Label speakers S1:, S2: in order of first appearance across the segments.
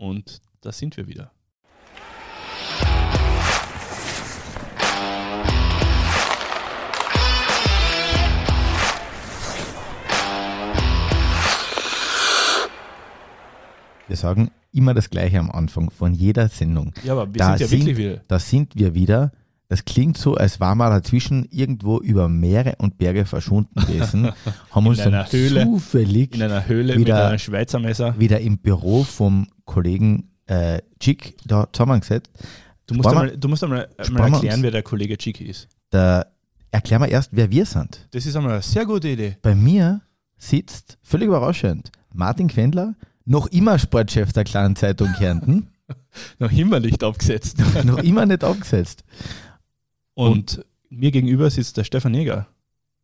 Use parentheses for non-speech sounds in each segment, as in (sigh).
S1: Und da sind wir wieder.
S2: Wir sagen immer das Gleiche am Anfang von jeder Sendung.
S1: Ja, aber wir
S2: Da
S1: sind ja
S2: sind-
S1: wirklich wieder.
S2: Da sind wir wieder. Das klingt so, als waren wir dazwischen irgendwo über Meere und Berge verschwunden gewesen, (laughs) haben uns
S1: einer
S2: dann
S1: Höhle,
S2: zufällig
S1: In einer Höhle mit
S2: Wieder-
S1: einem Schweizer Messer.
S2: wieder im Büro vom Kollegen äh, Chick da zusammengesetzt.
S1: Du musst einmal, du musst einmal, einmal erklären, wer der Kollege Chiki ist.
S2: Da erklären wir erst, wer wir sind.
S1: Das ist einmal eine sehr gute Idee.
S2: Bei mir sitzt, völlig überraschend, Martin Quendler, noch immer Sportchef der kleinen Zeitung Kärnten, (laughs)
S1: Noch immer nicht abgesetzt. (laughs)
S2: noch immer nicht abgesetzt.
S1: Und, mir gegenüber sitzt der Stefan Neger.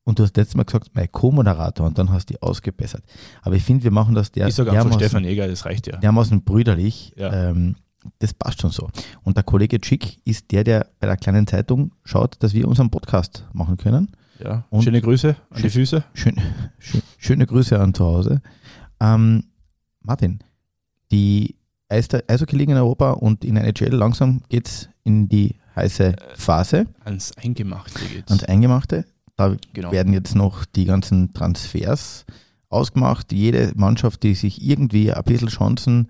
S2: Und du hast letztes Mal gesagt, mein Co-Moderator und dann hast du die ausgebessert. Aber ich finde, wir machen das der
S1: ich sage einfach Stefan Neger, das reicht ja.
S2: dermaßen brüderlich.
S1: Ja.
S2: Ähm, das passt schon so. Und der Kollege Chick ist der, der bei der kleinen Zeitung schaut, dass wir unseren Podcast machen können.
S1: ja.
S2: Und-
S1: Schöne Grüße an die
S2: Schön-
S1: Füße.
S2: Schön, schön, schöne Grüße an zu Hause. Ähm, Martin, die Eis- Eishockey-Liga in Europa und in der NHL langsam geht es in die heiße Phase
S1: Ans Eingemachte geht's.
S2: ans Eingemachte. Da
S1: genau.
S2: werden jetzt noch die ganzen Transfers ausgemacht. Jede Mannschaft, die sich irgendwie ein bisschen Chancen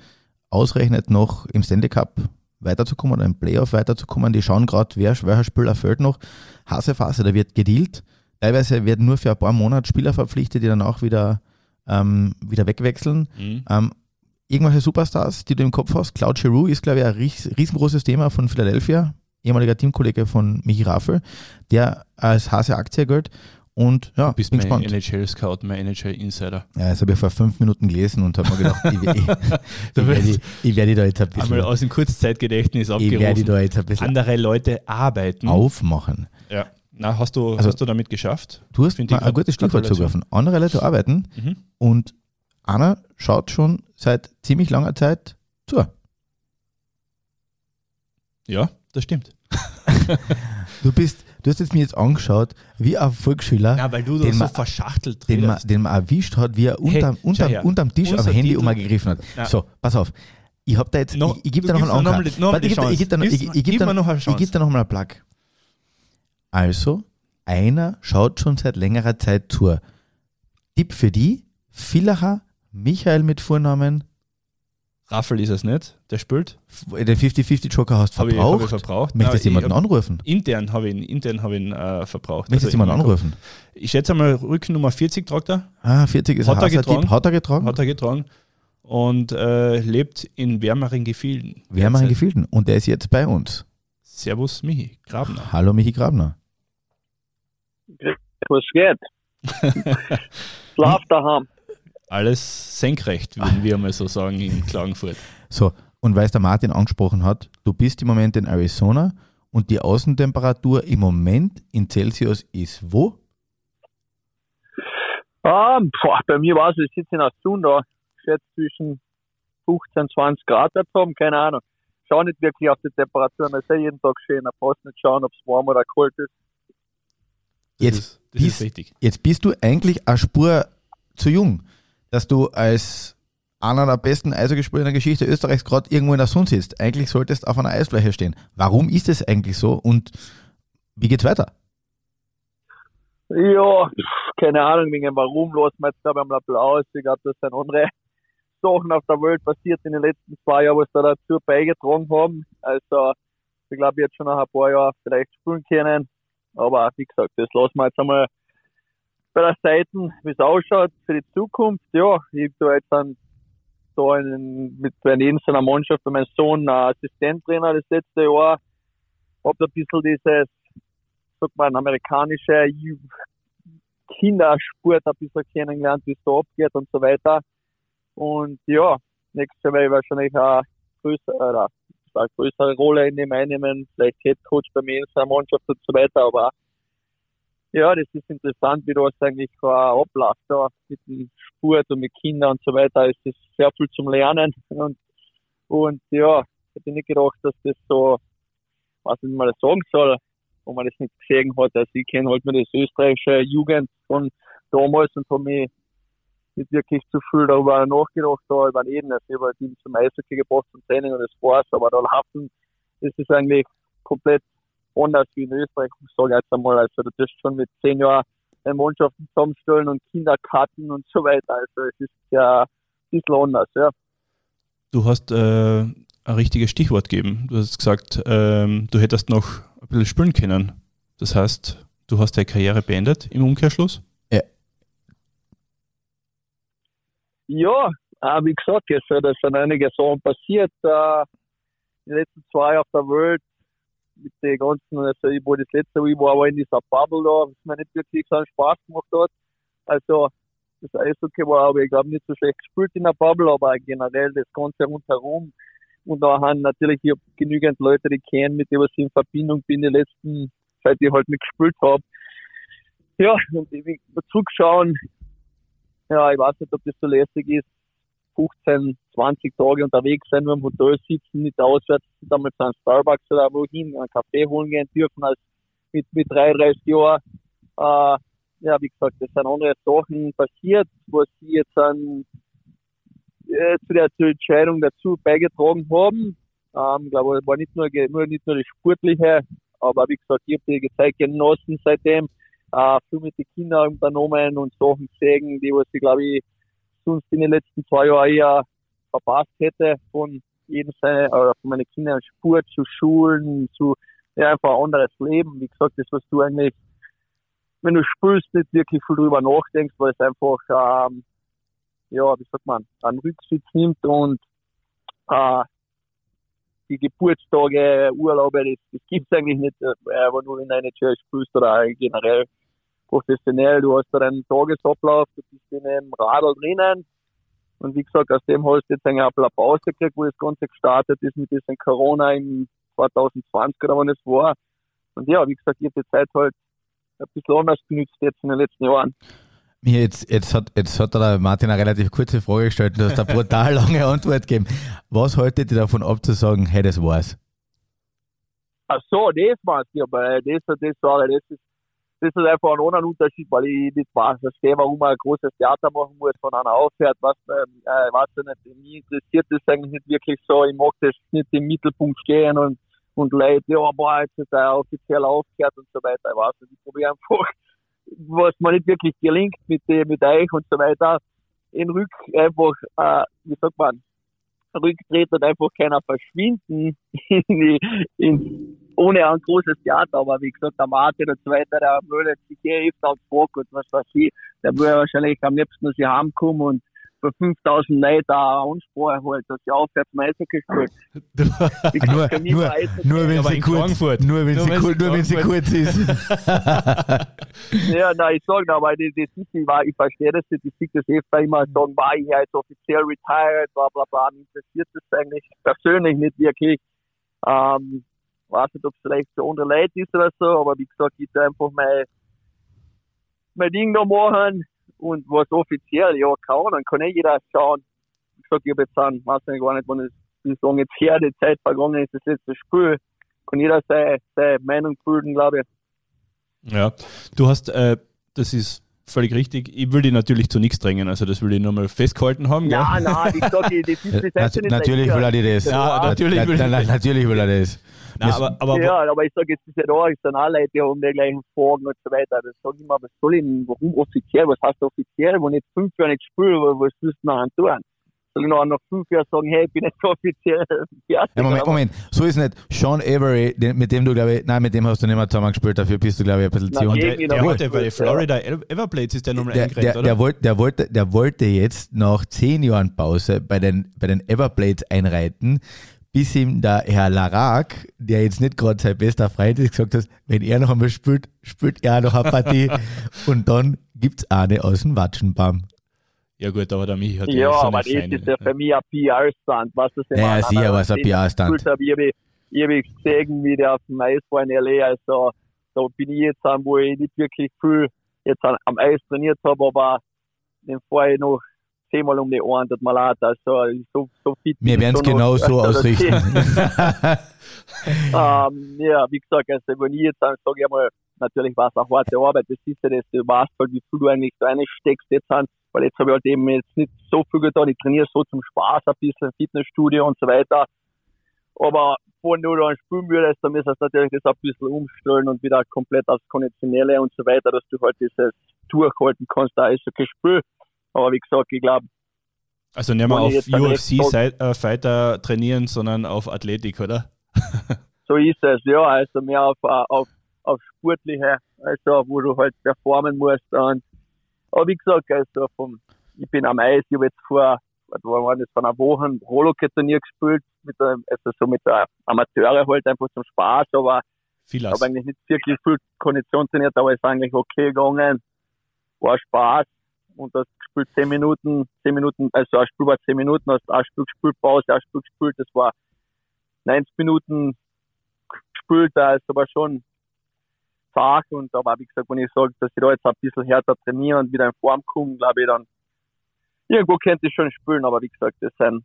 S2: ausrechnet, noch im Stanley Cup weiterzukommen oder im Playoff weiterzukommen, die schauen gerade, wer welcher Spieler fällt noch. Hase Phase, da wird gedealt. Teilweise werden nur für ein paar Monate Spieler verpflichtet, die dann auch wieder, ähm, wieder wegwechseln.
S1: Mhm.
S2: Ähm, irgendwelche Superstars, die du im Kopf hast. Claude Giroux ist, glaube ich, ein ries riesengroßes Thema von Philadelphia, ehemaliger Teamkollege von Michi Raffel, der als Hase Aktie gilt. Und ja,
S1: Du bist
S2: bin
S1: mein. NHL-Scout, mein NHL-Insider.
S2: Ja, das habe ich vor fünf Minuten gelesen und habe mir gedacht, ich, ich, (laughs) ich, werde
S1: wirst
S2: ich werde da jetzt ein
S1: einmal
S2: bisschen,
S1: aus dem Kurzzeitgedächtnis
S2: ich werde
S1: abgerufen.
S2: da jetzt ein bisschen
S1: Andere Leute arbeiten.
S2: aufmachen.
S1: Ja. Na, hast du,
S2: Also-
S1: hast du damit geschafft?
S2: Du hast
S1: Finde
S2: mal
S1: ich
S2: ein gutes Stichwort zugeworfen. Andere Leute arbeiten
S1: Mhm.
S2: und einer schaut schon seit ziemlich langer Zeit zu.
S1: Ja, das stimmt. (laughs)
S2: Du bist, du hast jetzt mir jetzt angeschaut, wie ein Volksschüler,
S1: Ja, weil du
S2: Den
S1: so
S2: man-
S1: verschachtelt
S2: den man, den man erwischt hat, wie er
S1: Hey,
S2: unterm,
S1: schau
S2: unterm, unterm Tisch am
S1: Unser
S2: Handy
S1: Titel-
S2: umgegriffen hat.
S1: Ja.
S2: So, pass auf. Ich habe da jetzt,
S1: No,
S2: ich, ich gebe da noch einen Anker.
S1: noch noch
S2: Warte, ich gebe da- ich gebe da noch- ich- ich gebe
S1: Gib noch
S2: ich
S1: Chance.
S2: da noch mal einen Plug. Also, einer schaut schon seit längerer Zeit zu. Tipp für die, Villacher, Michael mit Vornamen,
S1: Raffel ist es nicht, der spielt.
S2: den 50-50-Joker hast
S1: Habe ich, hab
S2: verbraucht.
S1: ich verbraucht.
S2: Möchtest du jemanden
S1: ich hab-
S2: anrufen?
S1: Intern habe ich ihn, intern habe ich ihn äh, verbraucht.
S2: Möchtest du
S1: Also
S2: jemanden anrufen?
S1: Ich schätze mal, Rückennummer 40 tragt er,
S2: Ah, 40 ist
S1: Hat er getragen?
S2: Hat er getragen?
S1: hat er getragen und äh, lebt in wärmeren Gefilden. Derzeit.
S2: Gefilden und der ist jetzt bei uns.
S1: Servus Michi, Grabner.
S2: Hallo Michi Grabner.
S3: Was geht? (laughs) Schlaf daheim.
S1: Alles senkrecht, würden wir mal so sagen in Klagenfurt.
S2: So, und weil es der Martin angesprochen hat, du bist im Moment in Arizona und die Außentemperatur im Moment in Celsius ist wo?
S3: Ah, boah, bei mir war es, ich sitze in der Sonne da. Ich schätze zwischen 15, 20 Grad haben, keine Ahnung. Schau nicht wirklich auf die Temperatur, man ist ja jeden Tag schön. Man braucht nicht schauen, ob es warm oder kalt ist.
S1: Das
S2: Jetzt
S1: ist, das ist
S2: bist-
S1: wichtig.
S2: Jetzt bist du eigentlich eine Spur zu jung, dass du als einer der besten Eishockeyspieler in der Geschichte Österreichs gerade irgendwo in der Sonne sitzt. Eigentlich solltest du auf einer Eisfläche stehen. Warum ist es eigentlich so und wie geht's weiter?
S3: Ja, keine Ahnung, wegen warum los man jetzt ich am Applaus. Ich glaube, das sind andere (laughs) Sachen auf der Welt passiert in den letzten zwei Jahren, was da dazu beigetragen haben. Also, ich glaube, jetzt schon nach ein paar Jahren vielleicht spielen können. Aber wie gesagt, das lassen wir jetzt einmal der Seite, wie es ausschaut für die Zukunft. Ja, ich da jetzt dann da in, mit bei seiner Mannschaft bei meinem Sohn Assistenttrainer das letzte Jahr. Hab ein bisschen dieses, sag mal, amerikanische Kindersport ein bisschen kennengelernt, wie es da abgeht und so weiter. Und ja, nächstes Jahr werde ich wahrscheinlich eine größere, eine größere Rolle in dem einnehmen, vielleicht Head Coach bei mir in seiner Mannschaft und so weiter, aber ja, das ist interessant, wie das eigentlich äh, abläuft da mit dem Sport und mit Kindern und so weiter. Es ist sehr viel zum Lernen und, und ja, hätte nicht gedacht, dass das so, was ich mal sagen soll, wo man das nicht gesehen hat. Also ich kenne halt nur das österreichische Jugend von damals und habe mich nicht wirklich zu viel darüber nachgedacht, da über jeden, also über die zum Eishockey gebracht zum Training und das war's, aber da laufen, das ist eigentlich komplett anders wie in Österreich, ich sage jetzt einmal, also du tust schon mit zehn Jahren Mannschaften zusammenstellen und Kinderkarten und so weiter, also es ist ja ein bisschen anders, ja.
S1: Du hast äh, ein richtiges Stichwort gegeben. Du hast gesagt, ähm, du hättest noch ein bisschen spielen können. Das heißt, du hast deine Karriere beendet im Umkehrschluss?
S3: Ja. Ja, äh, wie gesagt, es sind einige Sachen passiert. Äh, die letzten zwei auf der Welt mit den ganzen, also ich war das letzte Mal, ich war aber in dieser Bubble da, was mir nicht wirklich so einen Spaß gemacht hat. Also das Eishockey war aber, ich glaube, nicht so schlecht gespielt in der Bubble, aber generell das Ganze rundherum. Und da haben natürlich ich genügend Leute, die kennen, mit denen ich in Verbindung bin, die letzten, seit ich halt mitgespielt habe. Ja, und ich zurückschauen, ja, ich weiß nicht, ob das so lässig ist, 15, 20 Tage unterwegs sein, nur im Hotel sitzen, nicht auswärts, damals an Starbucks oder wohin, einen Kaffee holen gehen dürfen, als mit, mit 33 Jahren. Äh, ja, wie gesagt, es sind andere Sachen passiert, was sie jetzt an, äh, zu der Entscheidung dazu beigetragen haben. Ähm, ich glaube, es war nicht nur, nur, nicht nur das Sportliche, aber wie gesagt, ich habe die Zeit genossen seitdem, äh, viel mit den Kindern unternommen und Sachen gesehen, die was ich glaube ich sonst in den letzten zwei Jahren eher verpasst hätte von jedem seine, oder von meinen Kindern Sport zu Schulen, zu ja, einfach ein anderes Leben. Wie gesagt, das was du eigentlich wenn du spielst, nicht wirklich viel drüber nachdenkst, weil es einfach, ähm, ja, wie sagt man, einen Rücksitz nimmt und äh, die Geburtstage, Urlaube, das, das gibt es eigentlich nicht, äh, wenn du in eine Church spielst oder generell professionell. Du hast da einen Tagesablauf, du bist in einem Radl drinnen. Und wie gesagt, aus dem hast du jetzt eine Pause gekriegt, wo das Ganze gestartet ist mit diesem Corona im 2020 oder wann es war. Und ja, wie gesagt, ich habe die Zeit halt ein bisschen anders genützt jetzt in den letzten Jahren.
S2: Jetzt, jetzt, hat, jetzt hat der Martin eine relativ kurze Frage gestellt und du hast eine brutal (laughs) lange Antwort gegeben. Was haltet ihr davon ab zu sagen, hey, das war's?
S3: Ach so, das war's ja, aber das, das, das, das ist, das ist einfach ein anderer Unterschied, weil ich nicht verstehe, warum man ein großes Theater machen muss, von einer aufhört, was, äh, weiß ich nicht, mich interessiert das eigentlich nicht wirklich so, ich mag das nicht im Mittelpunkt stehen und und Leute, ja, boah, jetzt ist er offiziell aufgehört und so weiter. Ich weiß nicht, ich probiere einfach, (laughs) was mir nicht wirklich gelingt mit, mit euch und so weiter, in Rück einfach, äh, wie sagt man, rücktreten und einfach keiner verschwinden (laughs) in, in, ohne ein großes Theater. Aber wie gesagt, der Martin und so weiter, der würde sich hier öfter auf und was weiß ich, der würde wahrscheinlich am liebsten aus heimkommen und für 5000 Leute eine Ansprache halt, dass ich aufhört zum (laughs) Eishockey spielt.
S2: nur, nur, nur, wenn sie kurz, nur wenn sie, kurz, nur wenn sie kurz ist.
S3: ja, nein, ich sage, aber das, das ist, ich, war, ich verstehe das nicht, ich sehe das öfter immer sagen, war ich jetzt offiziell retired, bla bla bla, mich interessiert das eigentlich persönlich nicht wirklich. Ähm, weiß nicht, ob es vielleicht für andere Leute ist oder so, aber wie gesagt, ich einfach mein, mein Ding da machen und was offiziell, ja, kann, dann kann eh jeder schauen. Ich sag, ich habe jetzt an, weiß nicht gar nicht, wann es, wie lange jetzt her, die Zeit vergangen ist, das letzte Spiel. Kann jeder seine, seine Meinung bilden, glaube
S1: ich. Ja, du hast, äh, das ist völlig richtig. Ich will die natürlich zu nichts drängen, also das will ich nochmal festgehalten haben.
S3: Ja, nein, ich sag, das ist das
S2: Nat Natürlich will er dir das.
S1: Ja, natürlich will,
S2: er natürlich will er das.
S3: Nein, aber, aber, ja, aber ich sage, jetzt ist ja da, ist dann auch Leute, die haben die gleichen Fragen und so weiter. Das sage ich immer, was soll ich denn, warum offiziell, was heißt offiziell, wenn ich jetzt fünf Jahre nicht spiele, was willst du nachher tun? Soll ich noch nach fünf Jahren sagen, hey, ich bin jetzt offiziell fertig? Ja,
S2: Moment, Moment, so ist es nicht. Sean Avery, mit dem du, glaube ich, nein, mit dem hast du nicht mehr zusammen gespielt, dafür bist du, glaube ich, ein bisschen zu
S1: jung. Der, der, der bei Florida Everblades ist der Nummer
S2: der, der, oder? Der, wollte, der, wollte, der wollte jetzt nach zehn Jahren Pause bei den, bei den Everblades einreiten, bis ihm der Herr Larak, der jetzt nicht gerade sein bester Freund ist, gesagt hat, wenn er noch einmal spielt, spielt er noch eine Partie (laughs) und dann gibt es eine aus dem Watschenbaum.
S1: Ja gut, aber der Michi hat
S3: ja, so aber das ist ja für mich ein PR-Stand, was das
S2: Ja, sicher war es ein PR-Stand.
S3: Ich habe hab gesehen, wie der auf dem Eis war in L.A., also da bin ich jetzt an, wo ich nicht wirklich viel jetzt am Eis trainiert habe, aber den fahre ich noch zehnmal um die Ohren, tut mir leid. Also, so, so fit
S2: Wir werden es genau so ausrichten. (laughs)
S3: ähm, ja, wie gesagt, also, wenn ich jetzt sage ich einmal, natürlich war es eine harte Arbeit, das ist ja das, du weißt halt, wie viel du eigentlich da reinsteckst jetzt an, weil jetzt habe ich halt eben jetzt nicht so viel getan. Ich trainiere so zum Spaß ein bisschen, Fitnessstudio und so weiter. Aber wenn du dann spielen würdest, dann müsstest du natürlich das ein bisschen umstellen und wieder komplett aufs Konditionelle und so weiter, dass du halt dieses durchhalten kannst, da ist okay Spiel. Aber wie gesagt, ich glaube.
S1: Also nicht mehr auf UFC-Fighter äh, trainieren, sondern auf Athletik, oder? (laughs)
S3: so ist es, ja. Also mehr auf, äh, auf, auf sportliche, also wo du halt performen musst. Und, aber wie gesagt, also vom, ich bin am Eis, ich habe jetzt vor, was war das, vor einer Woche Rolloke-Turnier gespielt, mit der, also so mit der Amateure halt einfach zum Spaß, aber ich habe eigentlich nicht wirklich viel Kondition trainiert, aber es ist eigentlich okay gegangen, war Spaß und das gespielt zehn Minuten, zehn Minuten, also ein Spiel war zehn Minuten, hast ein Spiel gespielt, Pause, ein Spiel gespielt, das war 90 Minuten gespielt, da ist aber schon zart und aber wie gesagt, wenn ich sage, dass ich da jetzt ein bisschen härter trainiere und wieder in Form komme, glaube ich dann, irgendwo könnte ich schon spielen, aber wie gesagt, das sind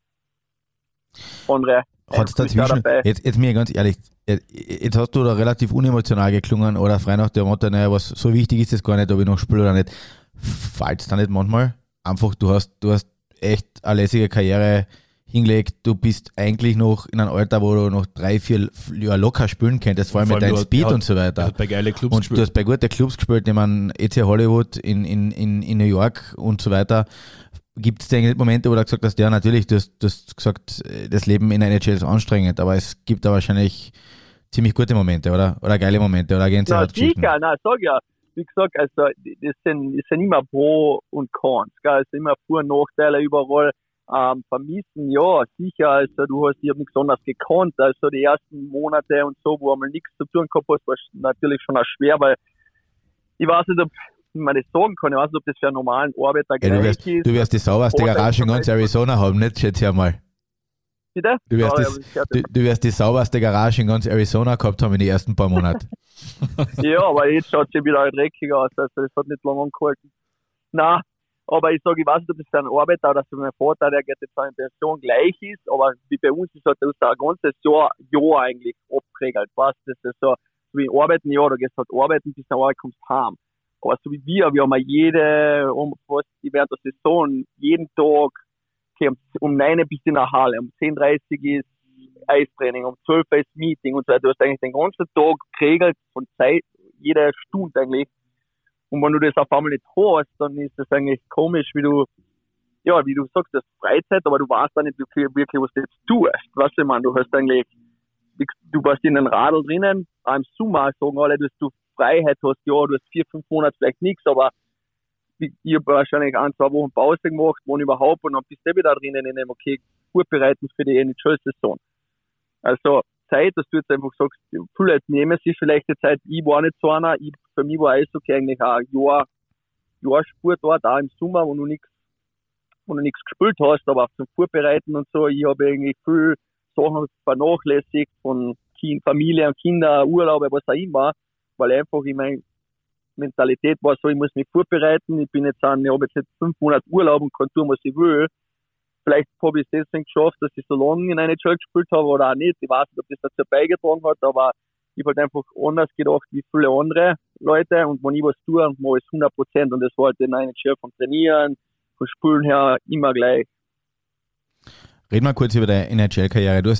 S3: andere.
S2: Hat's dazwischen, jetzt, jetzt mir ganz ehrlich, jetzt hast du da relativ unemotional geklungen oder frei nach der Motto, naja, was so wichtig ist es gar nicht, ob ich noch spiele oder nicht. Fällt es da nicht manchmal? Einfach, du hast, du hast echt eine lässige Karriere hingelegt, du bist eigentlich noch in einem Alter, wo du noch drei, vier Jahre locker spielen könntest, vor allem mit deinem Speed hat, und so weiter.
S1: Hat bei geile Clubs
S2: und gespielt. du hast bei guten Clubs gespielt, ich meine, EC Hollywood in, in, in, in New York und so weiter. Gibt es denn Momente, wo du gesagt hast, ja natürlich, du hast, du hast gesagt, das Leben in der NHL ist anstrengend, aber es gibt da wahrscheinlich ziemlich gute Momente, oder? Oder geile Momente, oder
S3: Gänsehautgeschichten? Ja, sicher, nein, sag ja. Wie gesagt, also, das sind, das sind immer Pro und Cons, gell? Es sind immer Vor- und Nachteile überall. Ähm, vermissen, ja, sicher, also du hast, ich habe nichts anderes gekonnt, also die ersten Monate und so, wo einmal nichts zu tun gehabt hast, war natürlich schon auch schwer, weil ich weiß nicht, ob man das sagen kann, ich weiß nicht, ob das für einen normalen Arbeiter
S2: ja, du wirst, ist. Du wirst die sauberste Garage in ganz Arizona haben, nicht, schätze ich einmal. Bitte? Du wirst, ja, das, du, du, wirst die sauberste Garage in ganz Arizona gehabt haben in den ersten paar Monaten. (laughs)
S3: ja, aber jetzt schaut sie wieder dreckig aus, also das hat nicht lange angehalten. Nein, aber ich sage, ich weiß nicht, ob das für einen Arbeiter oder für meinen Vater, der geht jetzt in Pension gleich ist, aber wie bei uns ist halt das ein ganzes Jahr, Jahr eigentlich abgeregelt. Weißt das ist so, wie arbeiten, ja, du gehst halt arbeiten, bis du Arbeit kommst heim. Aber so wie wir, wir haben jede, um, was, während der Saison, jeden Tag, okay, um, um 9 bis in der Halle, um 10.30 ist Eistraining, um 12 Uhr ist Meeting und so weiter. Du hast eigentlich den ganzen Tag geregelt von Zeit, jede Stunde eigentlich und wenn du das auf einmal nicht hast, dann ist das eigentlich komisch, wie du, ja, wie du sagst, das Freizeit, aber du weißt dann nicht wirklich, wirklich was du jetzt tust. Weißt du, ich meine, du hast eigentlich, du warst in den Radl drinnen, auch im Sommer sagen alle, dass du Freiheit hast, ja, du hast vier, fünf Monate vielleicht nichts, aber ich, ich habe wahrscheinlich ein, zwei Wochen Pause gemacht, wann überhaupt, und dann bist du wieder drinnen in dem, okay, vorbereiten für die NHL-Saison. Also, Zeit, dass du jetzt einfach sagst, viele Leute nehmen sich vielleicht die Zeit, ich war nicht so einer, ich, für mich war Eishockey eigentlich auch ein Jahr, Jahr Sportort, auch im Sommer, wo du nichts, wo du nichts gespielt hast, aber auch zum Vorbereiten und so, ich habe eigentlich viel Sachen vernachlässigt von kind, Familie und Kinder, Urlaube, was auch immer, weil einfach in meiner Mentalität war so, ich muss mich vorbereiten, ich bin jetzt an, ich habe jetzt, jetzt fünf Monate Urlaub und kann tun, was ich will Vielleicht habe ich es deswegen geschafft, dass ich so lange in einer NHL gespielt habe oder auch nicht. Ich weiß nicht, ob das dazu beigetragen hat, aber ich habe halt einfach anders gedacht wie viele andere Leute und wenn ich was tue, mache ich es 100 Prozent und das war halt in einer NHL vom Trainieren, vom Spielen her immer gleich.
S2: Reden wir kurz über deine NHL-Karriere. Du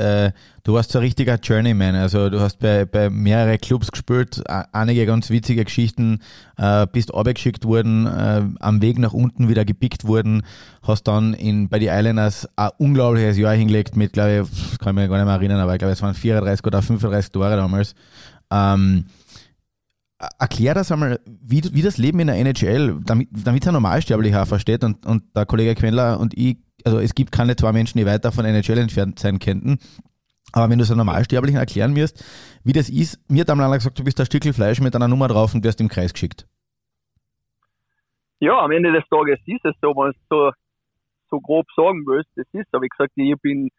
S2: äh, du warst so ein richtiger Journeyman. Also du hast bei, bei mehrere Clubs gespielt, einige ganz witzige Geschichten, äh, bist abgeschickt worden, äh, am Weg nach unten wieder gepickt worden, hast dann in, bei die Islanders ein unglaubliches Jahr hingelegt mit, glaube ich, kann ich mich gar nicht mehr erinnern, aber ich glaube, es waren 34 oder 35 Tore damals. Ähm, Erklär das einmal, wie, wie das Leben in der NHL, damit, damit ein Normalsterblicher versteht und, und der Kollege Quendler und ich also es gibt keine zwei Menschen, die weiter von NHL entfernt sein könnten. Aber wenn du es einem Normalsterblichen erklären wirst, wie das ist, mir hat einmal gesagt, du bist ein Stückchen Fleisch mit einer Nummer drauf und wirst im Kreis geschickt.
S3: Ja, am Ende des Tages ist es so, wenn du so, so grob sagen willst, das ist so. Wie gesagt, ich bin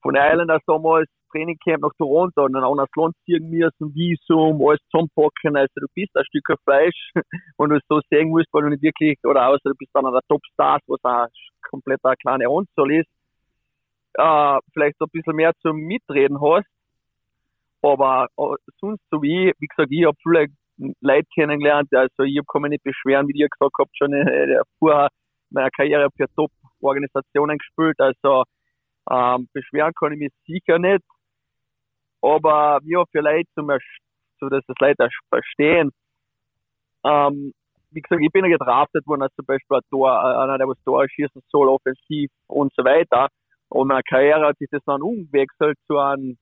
S3: von der Islanders damals Trainingcamp nach Toronto und dann auch nach Land ziehen müssen, Visum, alles zusammenpacken. Also du bist ein Stück Fleisch, (laughs) wenn du es so sehen musst, weil du nicht wirklich, oder außer du bist dann der Topstars, was auch komplett eine kleine Anzahl ist, äh, vielleicht ein bisschen mehr zum Mitreden hast. Aber äh, sonst so wie, wie gesagt, ich habe viele Leute kennengelernt, also ich kann mich nicht beschweren, wie ihr gesagt habt schon (laughs) äh, vorher, meine Karriere für Top-Organisationen gespielt, also ähm, beschweren kann ich mich sicher nicht. Aber ja, vielleicht zum so dass das Leute verstehen. Ähm, wie gesagt, ich bin ja gedraftet worden als zum Beispiel ein Tor, äh, einer, der was Tor schießen soll, offensiv und so weiter. Und meine Karriere hat sich das dann umgewechselt zu einem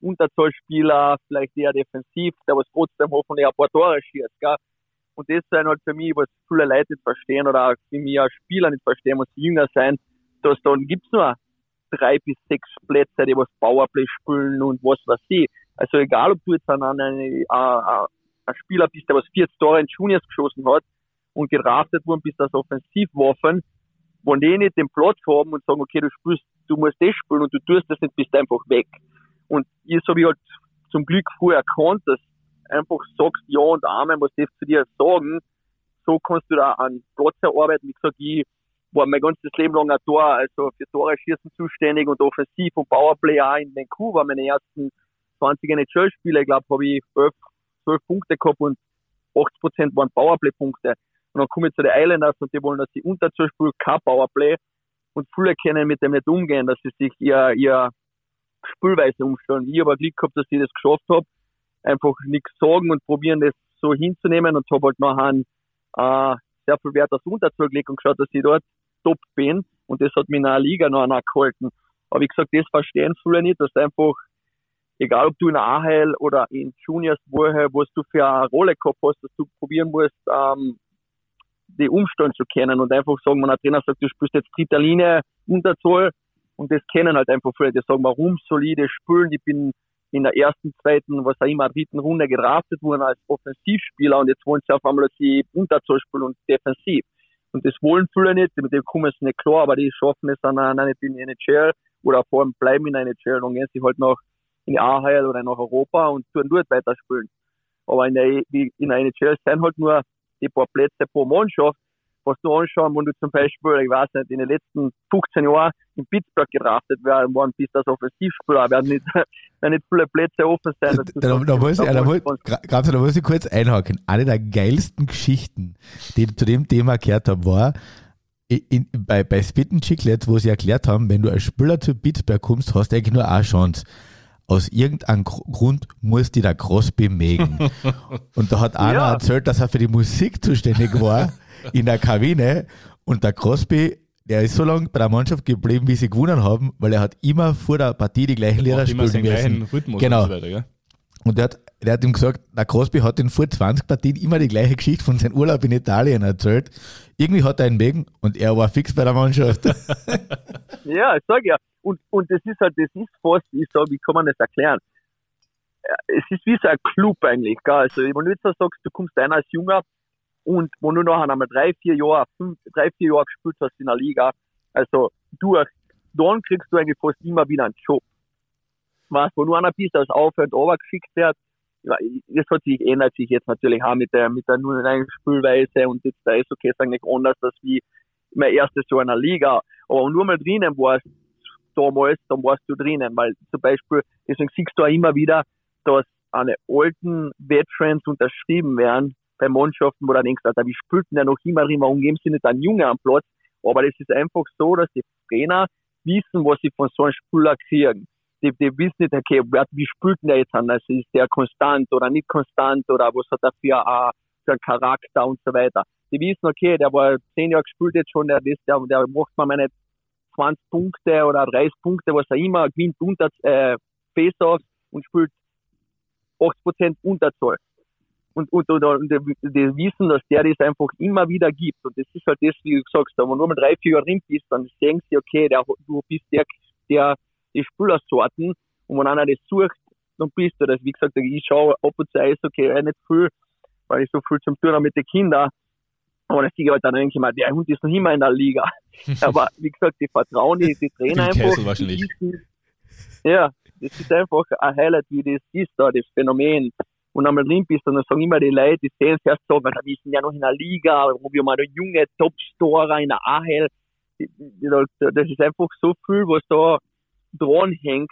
S3: Unterzahlspieler, vielleicht eher defensiv, der was trotzdem hoffentlich ein paar Tore schießt, gell? Und das sind halt für mich, was viele Leute nicht verstehen oder auch für mich als Spieler nicht verstehen, was jünger sein, dass dann gibt's nur drei bis sechs Plätze, die was Powerplay spielen und was weiß ich. Also egal, ob du jetzt an einen, ein Spieler bist, der was 40 Tore in Juniors geschossen hat und gedraftet worden bist als Offensivwaffen, wo die nicht den Platz haben und sagen, okay, du spielst, du musst das spielen und du tust das nicht, bist einfach weg. Und ich habe ich halt zum Glück früher erkannt, dass einfach sagst Ja und Amen, was die zu dir sagen, so kannst du da an Platz erarbeiten. Wie gesagt, ich war mein ganzes Leben lang ein Tor, also für Tore schießen zuständig und offensiv und Powerplay auch in Vancouver. Meine ersten 20 NHL-Spiele, ich glaube, habe ich 12, 12 Punkte gehabt und 80 Prozent waren Powerplay-Punkte. Und dann komme ich zu den Islanders und die wollen, dass ich unter zum Beispiel kein Powerplay und viele können mit dem nicht umgehen, dass sie sich ihr, ihr Spielweise umstellen. Ich habe Glück gehabt, dass ich das geschafft habe. Einfach nichts sagen und probieren, das so hinzunehmen und habe halt nachher äh, sehr viel Wert aufs Unterzahl gelegt und geschaut, dass ich dort top bin. Und das hat mich in der Liga noch gehalten. Aber wie gesagt, das verstehen viele nicht, dass einfach, egal ob du in AHL oder in Juniors woher, was du für eine Rolle gehabt hast, dass du probieren musst, ähm, die Umstände zu kennen und einfach sagen, wenn ein Trainer sagt, du spielst jetzt dritte Linie, Unterzahl, und das kennen halt einfach viele, die sagen, warum solide spielen, ich bin in der ersten, zweiten, was auch immer, dritten Runde gedraftet worden als Offensivspieler und jetzt wollen sie auf einmal, dass sie Unterzahl spielen und defensiv. Und das wollen viele nicht, mit dem kommen sie nicht klar, aber die schaffen es dann auch nicht in die NHL oder vor allem bleiben in der NHL und gehen sie halt noch in die AHL oder nach Europa und tun dort weiterspielen. Aber in der, in der NHL sind halt nur die paar Plätze pro Mannschaft was du anschauen, wenn du zum Beispiel, ich weiß nicht, in den letzten 15 Jahren in Pittsburgh gedraftet worden bist als Offensivspieler, werden nicht, (laughs) werden nicht viele Plätze offen sein.
S2: Da, da, da, muss ich, da, muss, da muss ich kurz einhaken. Eine der geilsten Geschichten, die ich zu dem Thema gehört habe, war, in, bei, bei Spitten Chiclet, wo sie erklärt haben, wenn du als Spieler zu Pittsburgh kommst, hast du eigentlich nur eine Chance. Aus irgendeinem Grund muss die der Crosby mögen. (laughs) Und da hat einer ja. erzählt, dass er für die Musik zuständig war (laughs) in der Kabine und der Crosby, der ist so lange bei der Mannschaft geblieben, wie sie gewonnen haben, weil er hat immer vor der Partie die gleichen Lieder spielen müssen. Gleichen Rhythmus genau. Und, so weiter, und der hat, der hat ihm gesagt, der Crosby hat in vor 20 Partien immer die gleiche Geschichte von seinem Urlaub in Italien erzählt. Irgendwie hat er ihn wegen und er war fix bei der Mannschaft. (laughs)
S3: ja, ich sag ja. Und, und das ist halt, das ist fast, ich sag, wie kann man das erklären? Es ist wie so ein Club eigentlich, gell? Also, wenn du jetzt sagst, du kommst einer als Junger, und wo du nachher einmal drei, vier Jahre, fünf, drei, vier Jahre gespielt hast in der Liga, also durch, dann kriegst du eigentlich fast immer wieder einen Job. Was, wo du einer bist, als Auf- und Over geschickt wird, das hat sich, ändert sich jetzt natürlich auch mit der, mit der nur neuen Spielweise und jetzt da ist okay, ist eigentlich anders als wie mein erstes Jahr in der Liga. Aber du mal drinnen warst, damals, dann warst du drinnen, weil zum Beispiel, deswegen siehst du auch immer wieder, dass eine alten Veterans unterschrieben werden, bei Mannschaften, wo du denkst, Alter, wie spielt denn der noch immer immer umgeben sie nicht einen Junge am Platz. Aber das ist einfach so, dass die Trainer wissen, was sie von so einem Spieler kriegen. Die, die wissen nicht, okay, wie spielt denn der jetzt an? Also ist der konstant oder nicht konstant oder was hat er für, uh, für einen Charakter und so weiter. Die wissen, okay, der war zehn Jahre gespielt jetzt schon, der, der, der macht mal meine 20 Punkte oder 30 Punkte, was er immer gewinnt unter äh, Face-Offs und spielt 80% Unterzahl und, und, und, und die, die, wissen, dass der das einfach immer wieder gibt. Und das ist halt das, wie du sagst, wenn du nur mal drei, vier Jahre drin bist, dann sehen sie, okay, der, du bist der, der, die Spielersorten. Und wenn einer das sucht, dann bist du das. Wie gesagt, ich schaue ab und zu Eishockey okay, nicht viel, weil ich so viel zum tun habe mit den Kindern. Aber das sehe halt dann denke ich mal, der Hund ist noch immer in der Liga. (laughs) Aber wie gesagt, die vertrauen die, die Trainer einfach.
S1: wahrscheinlich.
S3: ja, das ist einfach ein Highlight, wie das ist da, das Phänomen und einmal drin bist, und dann sagen immer die Leute, die sehen es erst so, weil wir sind ja noch in der Liga, wo wir mal der junge Topstorer in der AHL, das ist einfach so viel, was da dran hängt,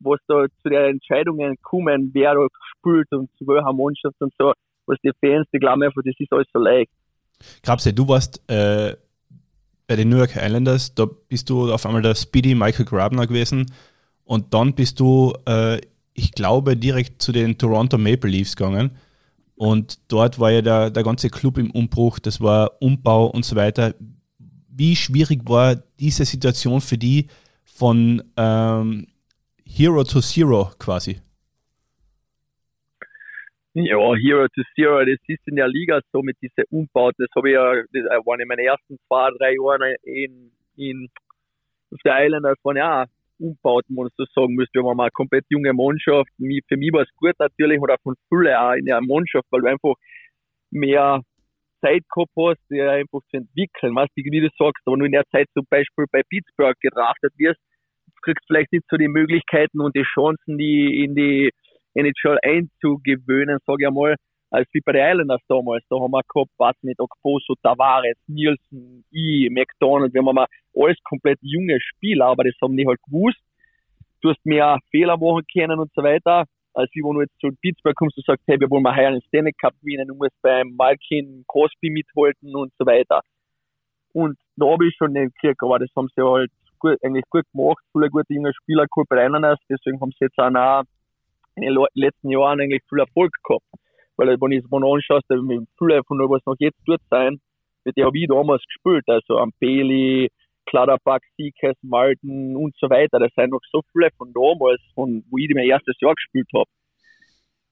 S3: was da zu den Entscheidungen kommen, wer da spielt und zu welcher Mannschaft und so, was die Fans, die glauben einfach, das ist alles so leicht.
S1: Grabse, du warst äh, bei den New York Islanders, da bist du auf einmal der Speedy Michael Grabner gewesen und dann bist du, äh, ich glaube, direkt zu den Toronto Maple Leafs gegangen. Und dort war ja der, der ganze Club im Umbruch, das war Umbau und so weiter. Wie schwierig war diese Situation für die von ähm, Hero to Zero quasi?
S3: Ja, Hero to Zero, das ist in der Liga so mit diesen Umbauten. Das habe ich ja, das waren in meinen ersten zwei, drei Jahren in, in auf der Islanders waren ja Umbauten, wenn man so sagen müsste. Wir haben eine komplett junge Mannschaft. Für mich war es gut natürlich, oder von Fülle auch in der Mannschaft, weil du einfach mehr Zeit gehabt hast, die einfach zu entwickeln. Weißt du, wie du sagst, aber nur in der Zeit zum Beispiel bei Pittsburgh gedraftet wirst, kriegst du vielleicht nicht so die Möglichkeiten und die Chancen, die in die NHL einzugewöhnen, sage ich einmal, als wie bei den Islanders damals. Da haben wir gehabt, was nicht, Okposo, Tavares, Nielsen, I, McDonald, wir haben alles komplett junge Spieler, aber das haben die halt gewusst. Du hast mehr Fehler machen können und so weiter, als wie wenn du jetzt zu Pittsburgh kommst und sagst, hey, wir wollen mal heuer einen Stanley Cup gewinnen, du musst beim Malkin Crosby mithalten und so weiter. Und da habe ich schon den gekriegt, aber das haben sie halt gut, eigentlich gut gemacht, viele gute junge Spieler gehabt bei den Islanders, deswegen haben sie jetzt auch in den letzten Jahren eigentlich viel Erfolg gehabt. Weil wenn ich es mal anschaust, viele von was noch jetzt dort sein, mit der habe ich damals gespielt. Also am Bailey, Kladerback, Siekes, Malten und so weiter. Das sind noch so viele von damals, von wo ich mein erstes Jahr gespielt habe.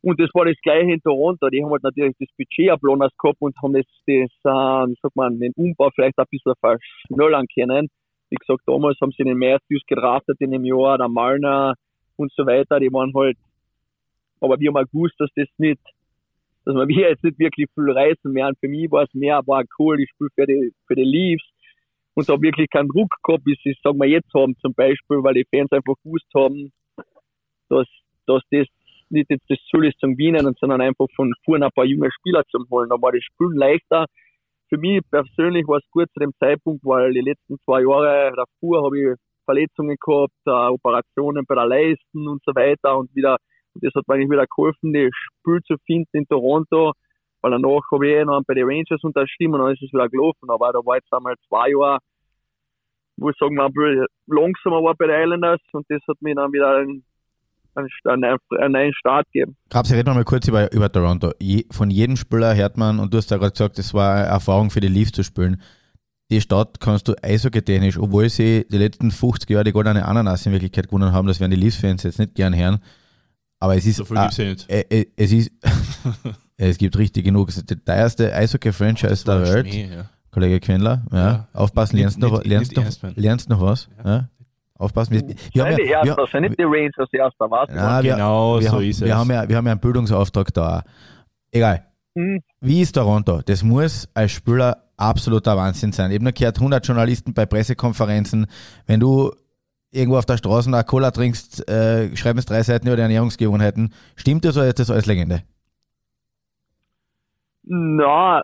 S3: Und das war das gleiche in Toronto. Die haben halt natürlich das Budget ablohners gehabt und haben das, das äh, wie sagt man, den Umbau vielleicht ein bisschen verschnellern können. Wie gesagt, damals haben sie den Matthews gedraftet in dem Jahr, der Marner und so weiter. Die waren halt aber wir haben auch gewusst, dass das nicht, dass wir jetzt nicht wirklich viel reißen werden. Für mich war es mehr, war cool, ich spiele für die, für die Leafs und da wirklich keinen Druck gehabt, wie sie es, sagen wir, jetzt haben zum Beispiel, weil die Fans einfach gewusst haben, dass, dass das nicht jetzt das Ziel ist zum Gewinnen, sondern einfach von vorne ein paar junge Spieler zu holen. Da war das Spielen leichter. Für mich persönlich war es gut zu dem Zeitpunkt, weil die letzten zwei Jahre davor habe ich Verletzungen gehabt, Operationen bei der Leisten und so weiter und wieder das hat mir eigentlich wieder geholfen, das Spiel zu finden in Toronto, weil danach habe ich eh noch bei den Rangers unterschrieben und dann ist es wieder gelaufen. Aber da war jetzt einmal zwei Jahre, wo ich sagen wir, langsamer war bei den Islanders und das hat mir dann wieder einen, einen, neuen Start gegeben.
S2: Grabs, reden wir mal kurz über, über Toronto. Je, von jedem Spieler hört man, und du hast ja gerade gesagt, das war eine Erfahrung für die Leafs zu spielen. Die Stadt kannst du eishockey-technisch, obwohl sie die letzten 50 Jahre die goldene Ananas in Wirklichkeit gewonnen haben, das werden die Leafs-Fans jetzt nicht gern hören, aber es ist. So viel gibt's ja nicht. Äh, äh, es ist. (laughs) es gibt richtig genug. Es ist der teuerste Eishockey-Franchise der Welt. Schmäh, ja. Kollege Quendler, ja. ja. Aufpassen, lernst, nicht, noch, lernst, nicht noch, lernst noch was. Ja. Aufpassen. Wir,
S3: wir haben ja, erster, wir, nicht die Rangers erster, was?
S2: Na, wir, genau, wir so haben, ist es. Wir haben, ja, wir haben ja einen Bildungsauftrag da. Egal. Mhm. Wie ist Toronto? Das muss als Spieler absoluter Wahnsinn sein. Ich habe noch gehört, 100 Journalisten bei Pressekonferenzen. Wenn du irgendwo auf der Straße eine Cola trinkst, äh, schreiben es drei Seiten über die Ernährungsgewohnheiten. Stimmt das oder ist das alles Legende?
S3: Na,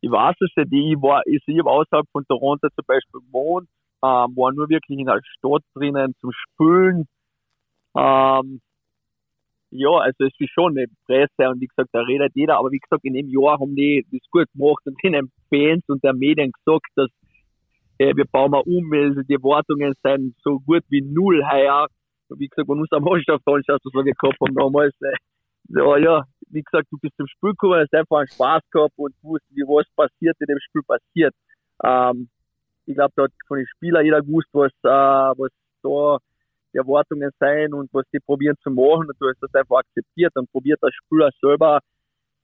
S3: ich weiß es nicht. Ich war, ich, ich außerhalb von Toronto zum Beispiel gewohnt, ähm, war nur wirklich in der Stadt drinnen zum Spülen. Ähm, ja, also es ist schon eine Presse und wie gesagt, da redet jeder, aber wie gesagt, in dem Jahr haben die das gut gemacht und den Fans und der Medien gesagt, dass äh, wir bauen mal um, also die Erwartungen sind so gut wie null heuer. Wie gesagt, wenn unser Mannschaft anschaut, was wir gehabt haben damals, äh, ja, ja, wie gesagt, du bist zum Spiel gekommen, hast einfach einen Spaß gehabt und wusst, wie was passiert in dem Spiel passiert. Ähm, ich glaube, da hat von den Spielern jeder gewusst, was, äh, was da die Erwartungen sein und was die probieren zu machen und du hast das einfach akzeptiert und probiert als Spieler selber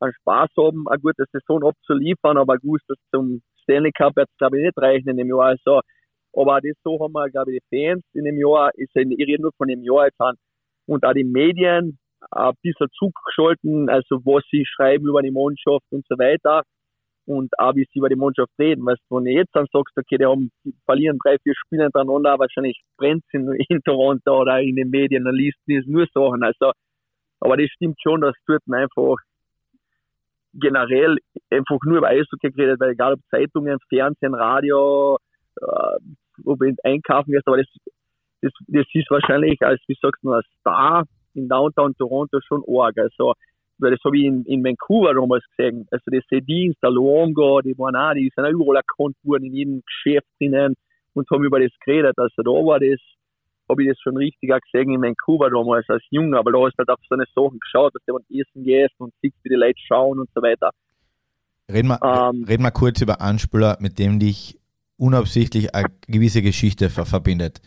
S3: einen Spaß haben, eine gute Saison abzuliefern, aber gewusst, dass zum Stanley Cup jetzt, glaube ich, nicht reichen in dem Jahr. Also, aber das so haben wir, glaube ich, die Fans in dem Jahr, ich rede nur von dem Jahr jetzt und auch die Medien ein bisschen zugeschalten, also was sie schreiben über die Mannschaft und so weiter und auch wie sie über die Mannschaft reden. Weißt du, wenn du jetzt dann sagst, okay, die haben, die verlieren drei, vier Spiele hintereinander, wahrscheinlich brennt es (laughs) in, in, Toronto oder in den Medien, dann liest du nur Sachen. Also, aber das stimmt schon, dass dort einfach generell einfach nur über Eishockey geredet, weil egal ob Zeitungen, Fernsehen, Radio, äh, ob du einkaufen wirst, aber das, das, das ist wahrscheinlich als, wie sagst du, als Star in Downtown Toronto schon arg. Also weil das habe ich in, in Vancouver damals gesehen. Also das Sedins, der Luongo, die waren auch, die sind auch überall erkannt worden in jedem Geschäft drinnen und haben über das geredet. Also da war das, habe ich das schon richtig auch gesehen in Vancouver damals als Junge, aber da hast du halt auf so eine Sachen geschaut, dass jemand essen gehst und siehst, wie die Leute schauen und so weiter.
S2: Reden wir, ähm, reden wir kurz über Anspieler, mit dem dich unabsichtlich eine gewisse Geschichte ver verbindet.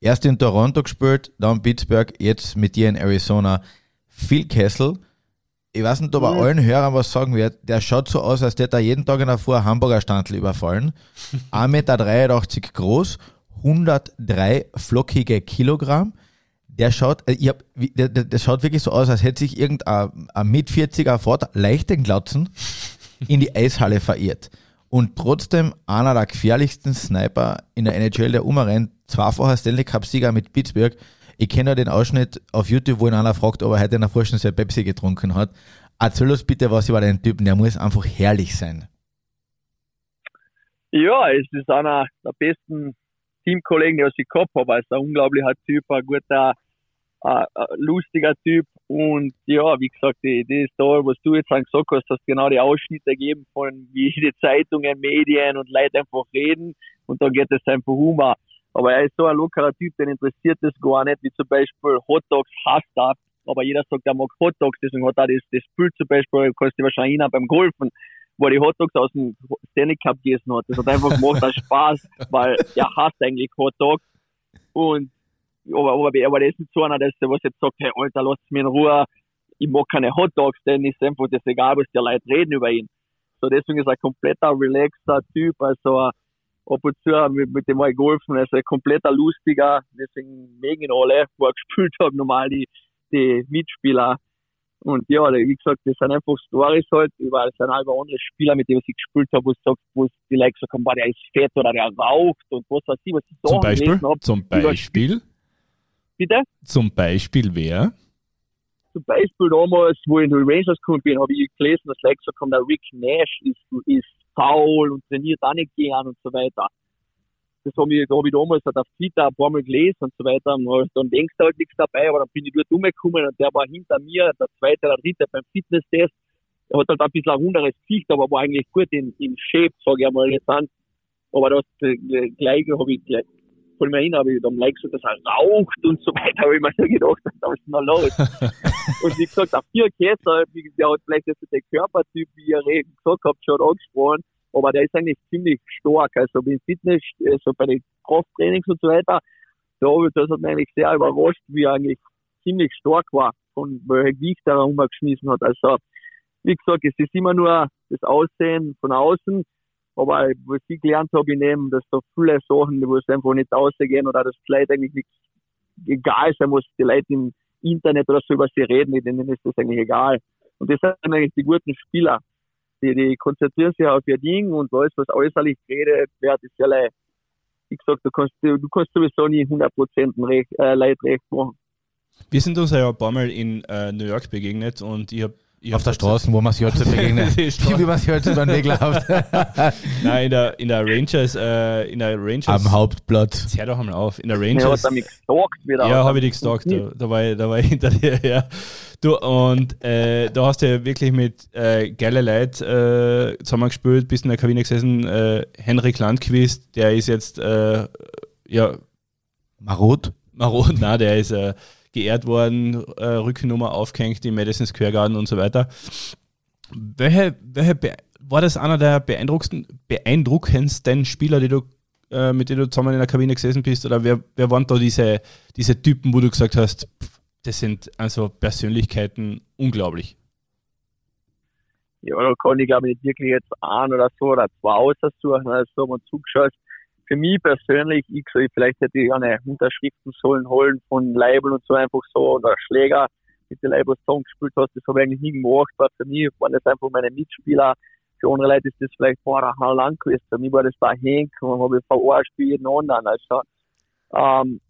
S2: Erst in Toronto gespielt, dann Pittsburgh, jetzt mit dir in Arizona. Phil Kessel, ich weiß nicht, ob er mhm. allen Hörern was sagen wird, der schaut so aus, als hätte er jeden Tag in der Fuhr Hamburger Standel überfallen. (laughs) 1,83 Meter groß, 103 flockige Kilogramm. Der schaut, äh, ich hab, der, der, der schaut wirklich so aus, als hätte sich irgendein mit 40er Vater leicht den Glatzen in die Eishalle verirrt. Und trotzdem einer der gefährlichsten Sniper in der NHL, der umrennt, zweifacher Stanley Cup-Sieger mit Pittsburgh, ich kenne ja den Ausschnitt auf YouTube, wo ihn einer fragt, ob er heute in der Forschung sein Pepsi getrunken hat. Erzähl uns bitte was über den Typen, der muss einfach herrlich sein.
S3: Ja, es ist einer der besten Teamkollegen, die ich gehabt habe. Ist ein unglaublicher Typ, ein guter, ein, ein lustiger Typ. Und ja, wie gesagt, die, die Story, was du jetzt gesagt hast, dass genau die Ausschnitte gegeben von wie (laughs) die Zeitungen, Medien und Leute einfach reden. Und dann geht es einfach um. Aber er ist so ein lockerer Typ, den interessiert das gar nicht, wie zum Beispiel Hot Dogs hasst er. Aber jeder sagt, er mag Hot Dogs, deswegen hat er das, das Bild zum Beispiel, kannst du wahrscheinlich beim Golfen, wo er die Hot Dogs aus dem Stanley Cup gegessen hat. Das hat einfach gemacht, aus Spaß, (laughs) weil er hasst eigentlich Hot Dogs. Und, aber, aber, aber das ist nicht so einer, der was jetzt sagt, hey, Alter, lass mich in Ruhe, ich mag keine Hot Dogs, denn ist einfach das egal, was die Leute reden über ihn. So, deswegen ist er ein kompletter, relaxter Typ, also, ab und zu mit, mit dem mal geholfen. Also ein kompletter Lustiger, deswegen mögen ihn alle, wo er gespielt hat, normal die, die Mitspieler. Und ja, wie gesagt, das sind einfach Stories halt, über es sind einfach andere Spieler, mit denen ich gespielt habe, wo es sagt, wo die Leute gesagt haben, der ist fett oder der raucht und was weiß ich, was ich
S1: Zum Beispiel? Hab, Zum Beispiel?
S3: Bitte?
S1: Zum Beispiel wer?
S3: Zum Beispiel damals, wo ich in die Rangers gekommen bin, habe ich gelesen, dass Leute gesagt haben, der Rick Nash ist, ist faul und trainiert auch nicht gern und so weiter. Das habe ich, hab ich damals halt auf Twitter ein paar Mal gelesen und so weiter. Und dann denkst du halt nichts dabei, aber dann bin ich dort umgekommen und der war hinter mir, der zweite, der dritte beim Fitnesstest. Er hat halt ein bisschen ein runderes Gesicht, aber war eigentlich gut in, in Shape, sage ich einmal jetzt an. Aber das äh, Gleiche habe ich gleich, voll mir hin, habe ich dann like so, dass er raucht und so weiter, (laughs) habe ich mir so gedacht, was ist da los? (laughs) und wie gesagt, auf vier Käse, der hat vielleicht jetzt den Körpertyp, wie ihr gesagt habt, schon angesprochen, aber der ist eigentlich ziemlich stark. Also beim Fitness, also bei den Krafttrainings und so weiter, da, das hat mich eigentlich sehr überrascht, wie er eigentlich ziemlich stark war, von welcher Gewicht er umgeschmissen hat. Also, wie gesagt, es ist immer nur das Aussehen von außen, aber was ich gelernt habe in dem, dass da viele Sachen, wo es einfach nicht ausgehen oder das vielleicht eigentlich nicht egal sein muss, die Leute im Internet oder so über sie reden, denen ist das eigentlich egal. Und das sind eigentlich die guten Spieler. Die, die konzentrieren sich auf ihr Ding und alles, was äußerlich geredet wird, ist ja leicht. Wie gesagt, du kannst, du, du kannst sowieso nie 100% recht, äh, Leid recht machen.
S1: Wir sind uns ja ein paar Mal in äh, New York begegnet und ich habe
S2: auf der Straße, wo man sich heute (laughs) begegnet. (laughs) Wie man sich heute über den Weg läuft. (laughs)
S1: Nein, in der, in der Rangers, äh, in der Rangers.
S2: Am Hauptplatz.
S1: Jetzt hör doch mal auf. In der Rangers.
S3: Ja, hat er mich gestalkt wieder.
S1: Ja, habe ich dich gestalkt. Da, da, war ich, da war ich hinter dir, ja. Du, und äh, da hast du ja wirklich mit äh, geile Leuten äh, zusammengespielt, bist in der Kabine gesessen. Äh, Henrik Landquist, der ist jetzt, äh, ja.
S2: Marot?
S1: Marot, nein, der ist, äh, geehrt worden, äh, Rückennummer aufgehängt im Madison Square Garden und so weiter. Welche, welche war das einer der beeindruckendsten, Spieler, die du, äh, mit denen du zusammen in der Kabine gesessen bist? Oder wer, wer waren da diese, diese Typen, wo du gesagt hast, das sind also Persönlichkeiten unglaublich?
S3: Ja, da kann ich glaube ich nicht wirklich jetzt ein oder so oder zwei aussuchen. Also, wenn man zugeschaut für mich persönlich, ich, so, vielleicht hätte ich eine Unterschriften sollen holen von Label und so einfach so oder Schläger mit den Labels Song gespielt hast, das habe ich eigentlich nie gemacht, weil für mich waren das einfach meine Mitspieler. Für andere Leute ist das vielleicht boah, ein lang gewesen. Für mich war das da Henk und habe ich verarscht wie jeden anderen. Also, ähm,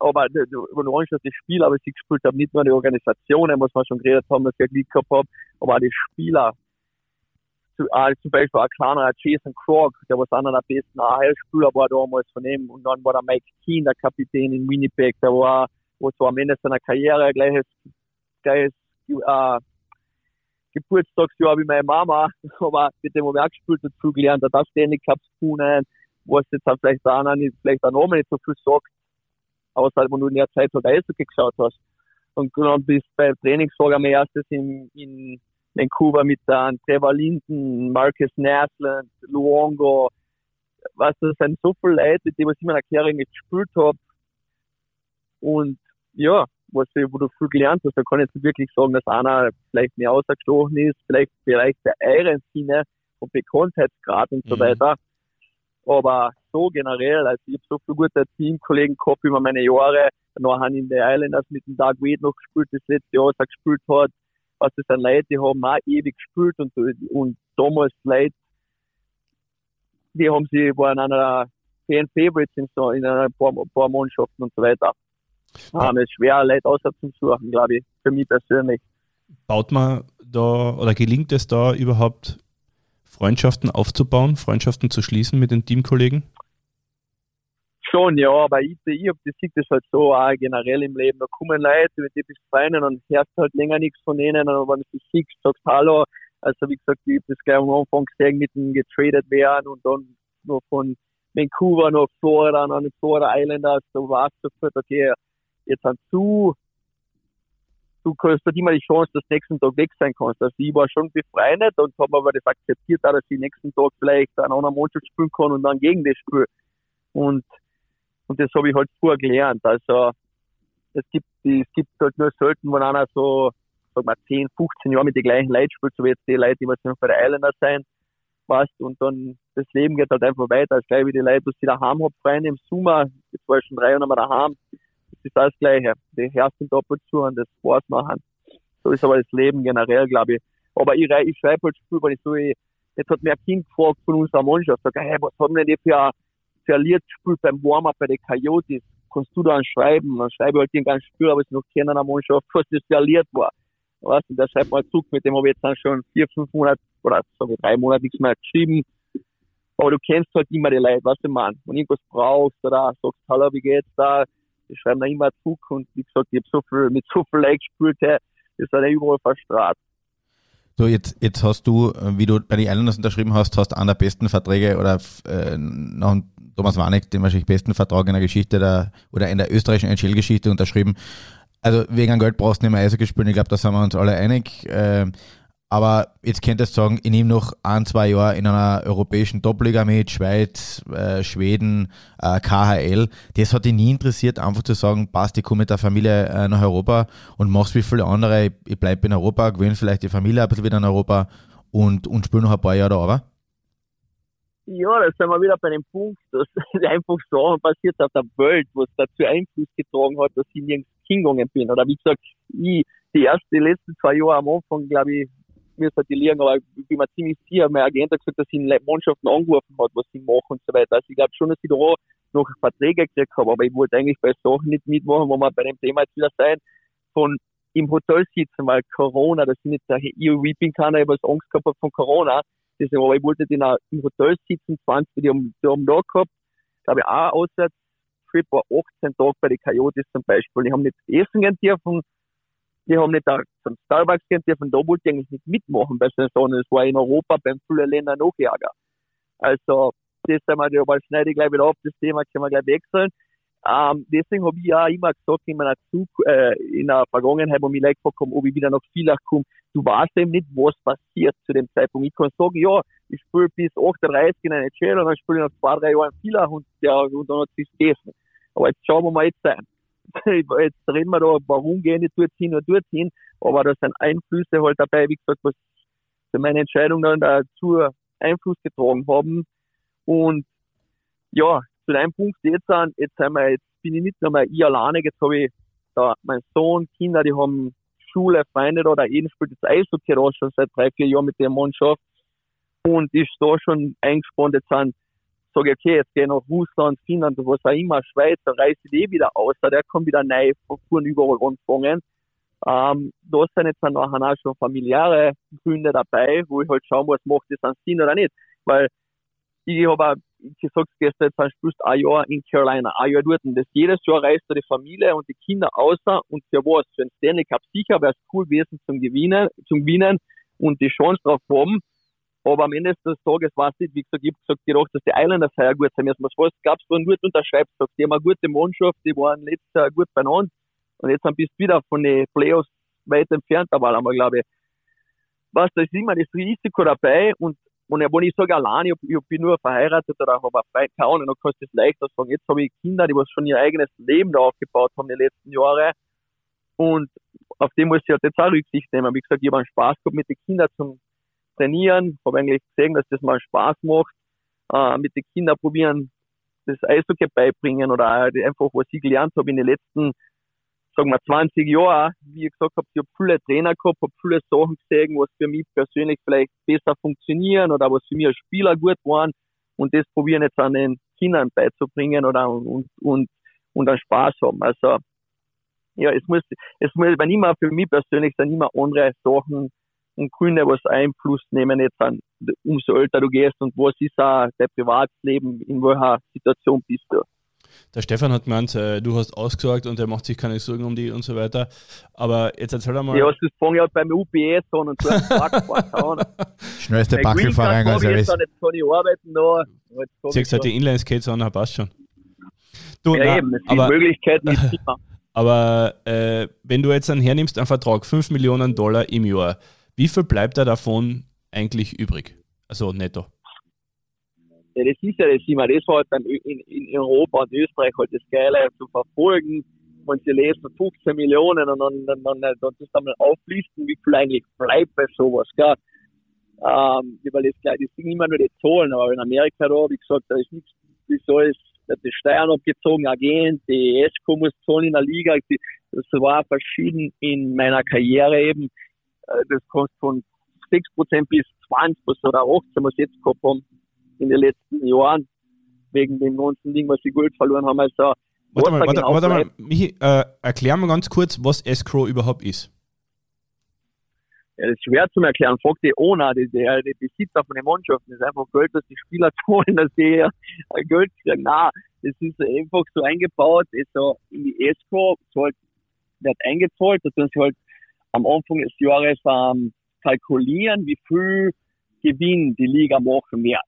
S3: aber du anschaust, das Spiel, aber ich gespielt habe, nicht nur die Organisationen, was wir schon geredet haben, dass ich Glück gehabt habe, aber auch die Spieler, zu, äh, zum Beispiel ein kleiner Jason Krog, der war einer der besten AHL-Spieler war damals von ihm. Und dann war der Mike Keane, der Kapitän in Winnipeg, der war, wo so am Ende seiner Karriere gleiches, gleiches, äh, Geburtstagsjahr wie meine Mama, (laughs) aber mit dem habe ich auch gespielt dazu gelernt, da Stanley Cups gewonnen, was jetzt auch vielleicht auch nicht, vielleicht auch nicht so viel sagt, außer wenn du in der Zeit halt Eishockey geschaut hast. Und dann bist bei Trainingslager am erstes in, in Vancouver mit dann Trevor Linden, Marcus Naslund, Luongo, was das sind so viele Leute, die was ich in meiner Karriere gespielt habe. Und ja, was ich, wo du viel gelernt hast, da kann ich jetzt wirklich sagen, dass einer vielleicht mehr ausgestochen ist, vielleicht vielleicht der eiren Sinne und Bekanntheitsgrad und so mhm. weiter. Aber so generell, also ich habe so viele gute Teamkollegen gehabt über meine Jahre, nachher in den Islanders mit dem Doug Wade noch gespielt, das letzte Jahr, was er gespielt hat, was das sind Leute, die haben auch ewig gespielt und, und damals Leute, die haben sie, waren einer Fan Favorites in, so, in einer paar, paar Mannschaften und so weiter. Ja. Ähm, es ist schwer, Leute außer zu suchen, glaube ich, für mich persönlich.
S1: Baut man da oder gelingt es da überhaupt Freundschaften aufzubauen, Freundschaften zu schließen mit den Teamkollegen?
S3: Schon, ja, aber ich, ich, ich sehe das halt so auch generell im Leben. Da kommen Leute, mit denen bist du Freunde und hörst halt länger nichts von ihnen und wenn du sie siehst, sagst Hallo. Also wie gesagt, ich habe das gleich am Anfang gesehen, mit dem getradet werden und dann noch von Vancouver nach Florida, an den Florida Islanders, da warst du sofort, okay, jetzt sind zu du hast halt immer die Chance, dass du nächsten Tag weg sein kannst. Also ich war schon befreundet und habe aber das akzeptiert, dass ich nächsten Tag vielleicht an einer Mannschaft spielen kann und dann gegen das spiele. Und, und das habe ich halt vorher gelernt. Also es gibt, es gibt halt nur selten, wenn einer so, sag mal, 10, 15 Jahre mit den gleichen Leuten spielt, so wie jetzt die Leute, die noch bei der Islander sein, weißt, und dann das Leben geht halt einfach weiter. Das gleich wie die Leute, die daheim haben, Freunde im Sommer, jetzt war ich schon drei Jahre mal daheim, ist das Gleiche. Die herrschen doppelt zu und das Spaß machen. So ist aber das Leben generell, glaube ich. Aber ich, ich schreibe halt Spiel, weil ich so, ich, jetzt hat mir ein Kind gefragt von unserer Mannschaft, sag, hey, was haben denn die für, Lied gespielt beim Warm-Up bei den Coyotes? Kannst du da schreiben? Dann schreibe ich halt den ganzen Spiel, aber ich noch kennen der Mannschaft, was das Lied war. Weißt du, der schreibt mal zurück, mit dem habe ich jetzt dann schon vier, fünf Monate oder sage drei Monate nichts mehr geschrieben. Aber du kennst halt immer die Leute, was du meinst. Wenn irgendwas brauchst oder sagst, hallo, wie geht's da? die schreiben da immer zurück und wie gesagt, ich habe so viel, mit so viel Like gespielt, das ist ja überall verstrahlt.
S2: So, jetzt, jetzt hast du, wie du bei den Islanders unterschrieben hast, hast einer der besten Verträge oder äh, nach Thomas Warneck den wahrscheinlich besten Vertrag in der Geschichte der, oder in der österreichischen NHL-Geschichte unterschrieben. Also wegen Geld brauchst du nicht mehr Eishockey spielen, ich glaube, da sind wir uns alle einig. Äh, aber jetzt könntest du sagen, ich nehme noch ein, zwei Jahre in einer europäischen Top-Liga mit, Schweiz, äh, Schweden, äh, KHL. Das hat dich nie interessiert, einfach zu sagen, passt, ich komme mit der Familie äh, nach Europa und mach's wie viele andere. Ich, ich bleibe in Europa, gewöhne vielleicht die Familie ein bisschen wieder in Europa und, und spiele noch ein paar Jahre da, aber?
S3: Ja, da sind wir wieder bei dem Punkt, dass (laughs) einfach Sachen passiert auf der Welt, was dazu Einfluss getragen hat, dass ich nirgends hingegangen bin. Oder wie gesagt, ich, die ersten, die letzten zwei Jahre am Anfang, glaube ich, mir halt die liegen, aber ich bin mir ziemlich sicher, mein Agent hat gesagt, dass ihn Mannschaften angerufen hat, was sie machen und so weiter. Also ich glaube schon, dass ich da noch Verträge gekriegt habe, aber ich wollte eigentlich bei Sachen nicht mitmachen, wo wir bei dem Thema jetzt wieder sein, von im Hotel sitzen, weil Corona, das sind jetzt ich, ich bin keiner, ich habe Angst gehabt von Corona, deswegen, aber ich wollte den auch im Hotel sitzen, 20, die haben, haben da gehabt, glaube ich, auch auswärts, Trip war 18 Tage bei den Coyotes zum Beispiel. Die haben nicht essen gehen dürfen, die haben nicht da zum Starbucks gehen dürfen, da wollte ich eigentlich nicht mitmachen bei Saison. Es war in Europa beim vielen Ländern noch ärger. Also, das wir, aber schneide ich gleich wieder ab, das Thema können wir gleich wechseln. Ähm, deswegen habe ich ja immer gesagt in meiner Zug, äh, in der Vergangenheit, wo mich Leute gefragt haben, ob ich wieder nach Villach komme, du weißt eben nicht, was passiert zu dem Zeitpunkt. Ich kann sagen, ja, ich spiele bis 38 in einer NHL und dann spiele ich noch zwei, drei Jahre in Villach und, ja, und dann hat es sich gegessen. Aber jetzt schauen wir mal jetzt sein. (laughs) jetzt reden wir da, warum gehen die dorthin oder dorthin, aber da sind Einflüsse halt dabei, wie gesagt, was für meine Entscheidung dann dazu Einfluss getragen haben. Und ja, zu deinem Punkt jetzt an, jetzt jetzt bin ich nicht nur mal ich alleine, jetzt habe ich da mein Sohn, Kinder, die haben Schule, Freunde da, der jeden spielt jetzt Eishockey da schon seit drei, vier Jahren mit der Mannschaft und ist da schon eingespannt, jetzt sind sage ich, okay, jetzt gehe ich nach Russland, Finnland, was auch immer, Schweiz, da reise ich eh wieder aus, der kommt wieder neu, von überall anfangen. Ähm, da sind jetzt dann nachher auch schon familiäre Gründe dabei, wo ich halt schauen muss, macht das einen Sinn oder nicht. Weil ich habe gesagt gestern, jetzt spielst ein Jahr in Carolina, ein Jahr dort. Und das jedes Jahr reist da die Familie und die Kinder außer und für was? Für den Stanley Cup sicher wäre es cool gewesen zum Gewinnen, zum Gewinnen und die Chance drauf haben. Aber am Ende des Tages war es nicht, wie gesagt, ich habe gesagt, gedacht, dass die Islanders sehr gut sein müssen. Was fast es, wenn du unterschreibst, sagst, die haben eine gute Mannschaft, die waren letztes Jahr gut beieinander und jetzt bist du wieder von den Playoffs weit entfernt, war einmal, glaube ich. Was, da ist immer das Risiko dabei und und wenn ich sage alleine, ich, ich bin nur verheiratet oder habe eine Freundin, keine Ahnung, dann kannst du das leichter sagen. Jetzt habe ich Kinder, die was schon ihr eigenes Leben da aufgebaut haben die letzten Jahre. Und auf dem muss ich halt jetzt auch Rücksicht nehmen. Wie gesagt, ich habe einen Spaß gehabt mit den Kindern zum Trainieren. Habe eigentlich gesehen, dass das mal Spaß macht. Äh, mit den Kindern probieren, das Eishockey beibringen oder einfach, was ich gelernt habe in den letzten sagen wir 20 Jahre, wie ich gesagt habe, ich habe viele Trainer gehabt, habe viele Sachen gesehen, was für mich persönlich vielleicht besser funktionieren oder was für mich als Spieler gut waren und das probieren jetzt an den Kindern beizubringen oder und und und einen Spaß haben. Also ja, es muss es muss immer für mich persönlich sind immer andere Sachen und Gründe, was Einfluss nehmen jetzt an, umso älter du gehst und was ist auch dein Privatleben, in welcher Situation bist du.
S1: Der Stefan hat gemeint, äh, du hast ausgesorgt und er macht sich keine Sorgen um die und so weiter. Aber jetzt erzähl doch mal.
S3: Ja, das fange ich halt beim UPS an und so einen Parkplatz
S2: Schnellste Backelverein
S3: also jetzt kann ich arbeiten noch.
S1: Siehst halt die Inline-Skates an, passt schon.
S3: Du, ja, na, eben, es aber, Möglichkeiten. (laughs)
S1: Aber äh, wenn du jetzt dann hernimmst, einen Vertrag, 5 Millionen Dollar im Jahr, wie viel bleibt da davon eigentlich übrig? Also netto.
S3: Ja, das ist ja das immer, das war halt in, in Europa und Österreich halt das Geile zu verfolgen. Wenn sie lesen 15 Millionen und dann, dann, dann, dann, dann dann mal auflisten, wie viel eigentlich bleibt bei sowas, gell? Ähm, weil das, das sind immer nur die Zahlen, aber in Amerika da, wie gesagt, da ist nichts, wie soll es, da die Steuern abgezogen, Agent, die ESCO muss zahlen in der Liga, das war verschieden in meiner Karriere eben, das kostet von 6% bis 20% oder 18, was jetzt gehabt haben in den letzten Jahren, wegen dem ganzen Ding, was sie Gold verloren haben. Also,
S1: warte mal, warte, genau warte mal, Michi, äh, erklär mal ganz kurz, was Escrow überhaupt ist.
S3: Ja, das ist schwer zu erklären. Frag die Owner, die, die, die Besitzer von den Mannschaften. Das ist einfach Geld, dass die Spieler (laughs) zahlen, dass die Geld kriegen. Nein, das ist einfach so eingebaut. Ist so in die Escrow wird eingezahlt. Da tun sie halt am Anfang des Jahres ähm, kalkulieren, wie viel Gewinn die Liga machen wird.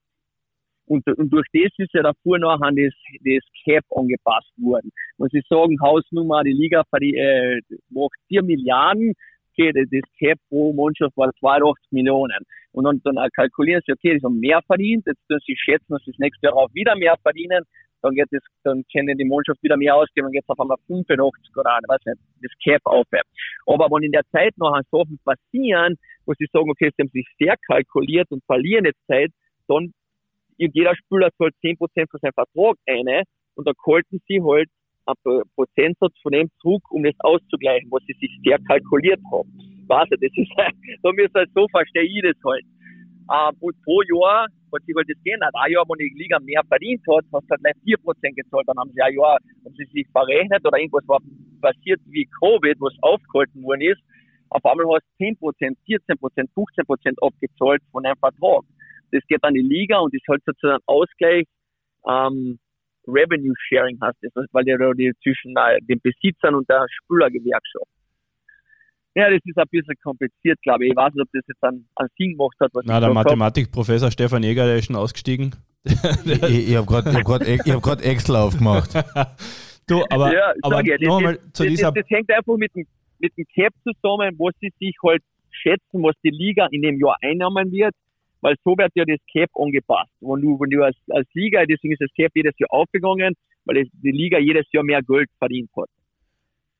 S3: Und, und durch das ist ja davor noch an das, das Cap angepasst worden. Wenn Sie sagen, Hausnummer, die Liga äh, macht 4 Milliarden, okay, das, das Cap pro Mannschaft war 82 Millionen. Und dann, dann kalkulieren Sie, okay, die haben mehr verdient, jetzt können Sie schätzen, dass sie das nächste Jahr auch wieder mehr verdienen, dann geht das, dann können die Mannschaft wieder mehr ausgeben, dann geht es auf einmal 85 oder weiß nicht, das Cap aufhört. Aber wenn in der Zeit noch Sachen passieren, wo Sie sagen, okay, Sie haben sich sehr kalkuliert und verlieren jetzt Zeit, dann jeder Spieler zahlt 10% von seinem Vertrag eine und da halten sie halt einen Prozentsatz von dem zurück, um das auszugleichen, was sie sich sehr kalkuliert haben. Weißt du, das ist, (laughs) da müssen halt so verstehe ich das halt. Ähm, und pro Jahr hat halt das geändert. Ein Jahr, wo die Liga mehr verdient hat, hast du halt gleich 4% gezahlt. Dann haben sie ein Jahr, haben sie sich verrechnet oder irgendwas war passiert wie Covid, was aufgehalten worden ist. Auf einmal hast du 10%, 14%, 15% abgezahlt von einem Vertrag das geht an die Liga und ist halt sozusagen Ausgleich. Ähm, Revenue Sharing heißt das, weil der die zwischen äh, den Besitzern und der Spülergewerkschaft. Ja, das ist ein bisschen kompliziert, glaube ich. Ich weiß nicht, ob das jetzt einen, einen Sinn gemacht hat. Was
S1: Na, der Mathematikprofessor Stefan Jäger, der ist schon ausgestiegen.
S2: ich ich habe gerade hab hab Excel aufgemacht. (laughs)
S1: du, aber, ja, aber
S3: ja,
S1: nochmal zu
S3: das,
S1: dieser.
S3: Das, das, hängt einfach mit dem, mit dem Cap zusammen, was sie sich halt schätzen, was die Liga in dem Jahr einnehmen wird weil so wird ja das Cap angepasst. Wenn du, wenn du als, als Liga, deswegen ist das Cap jedes Jahr aufgegangen, weil die Liga jedes Jahr mehr Geld verdient hat.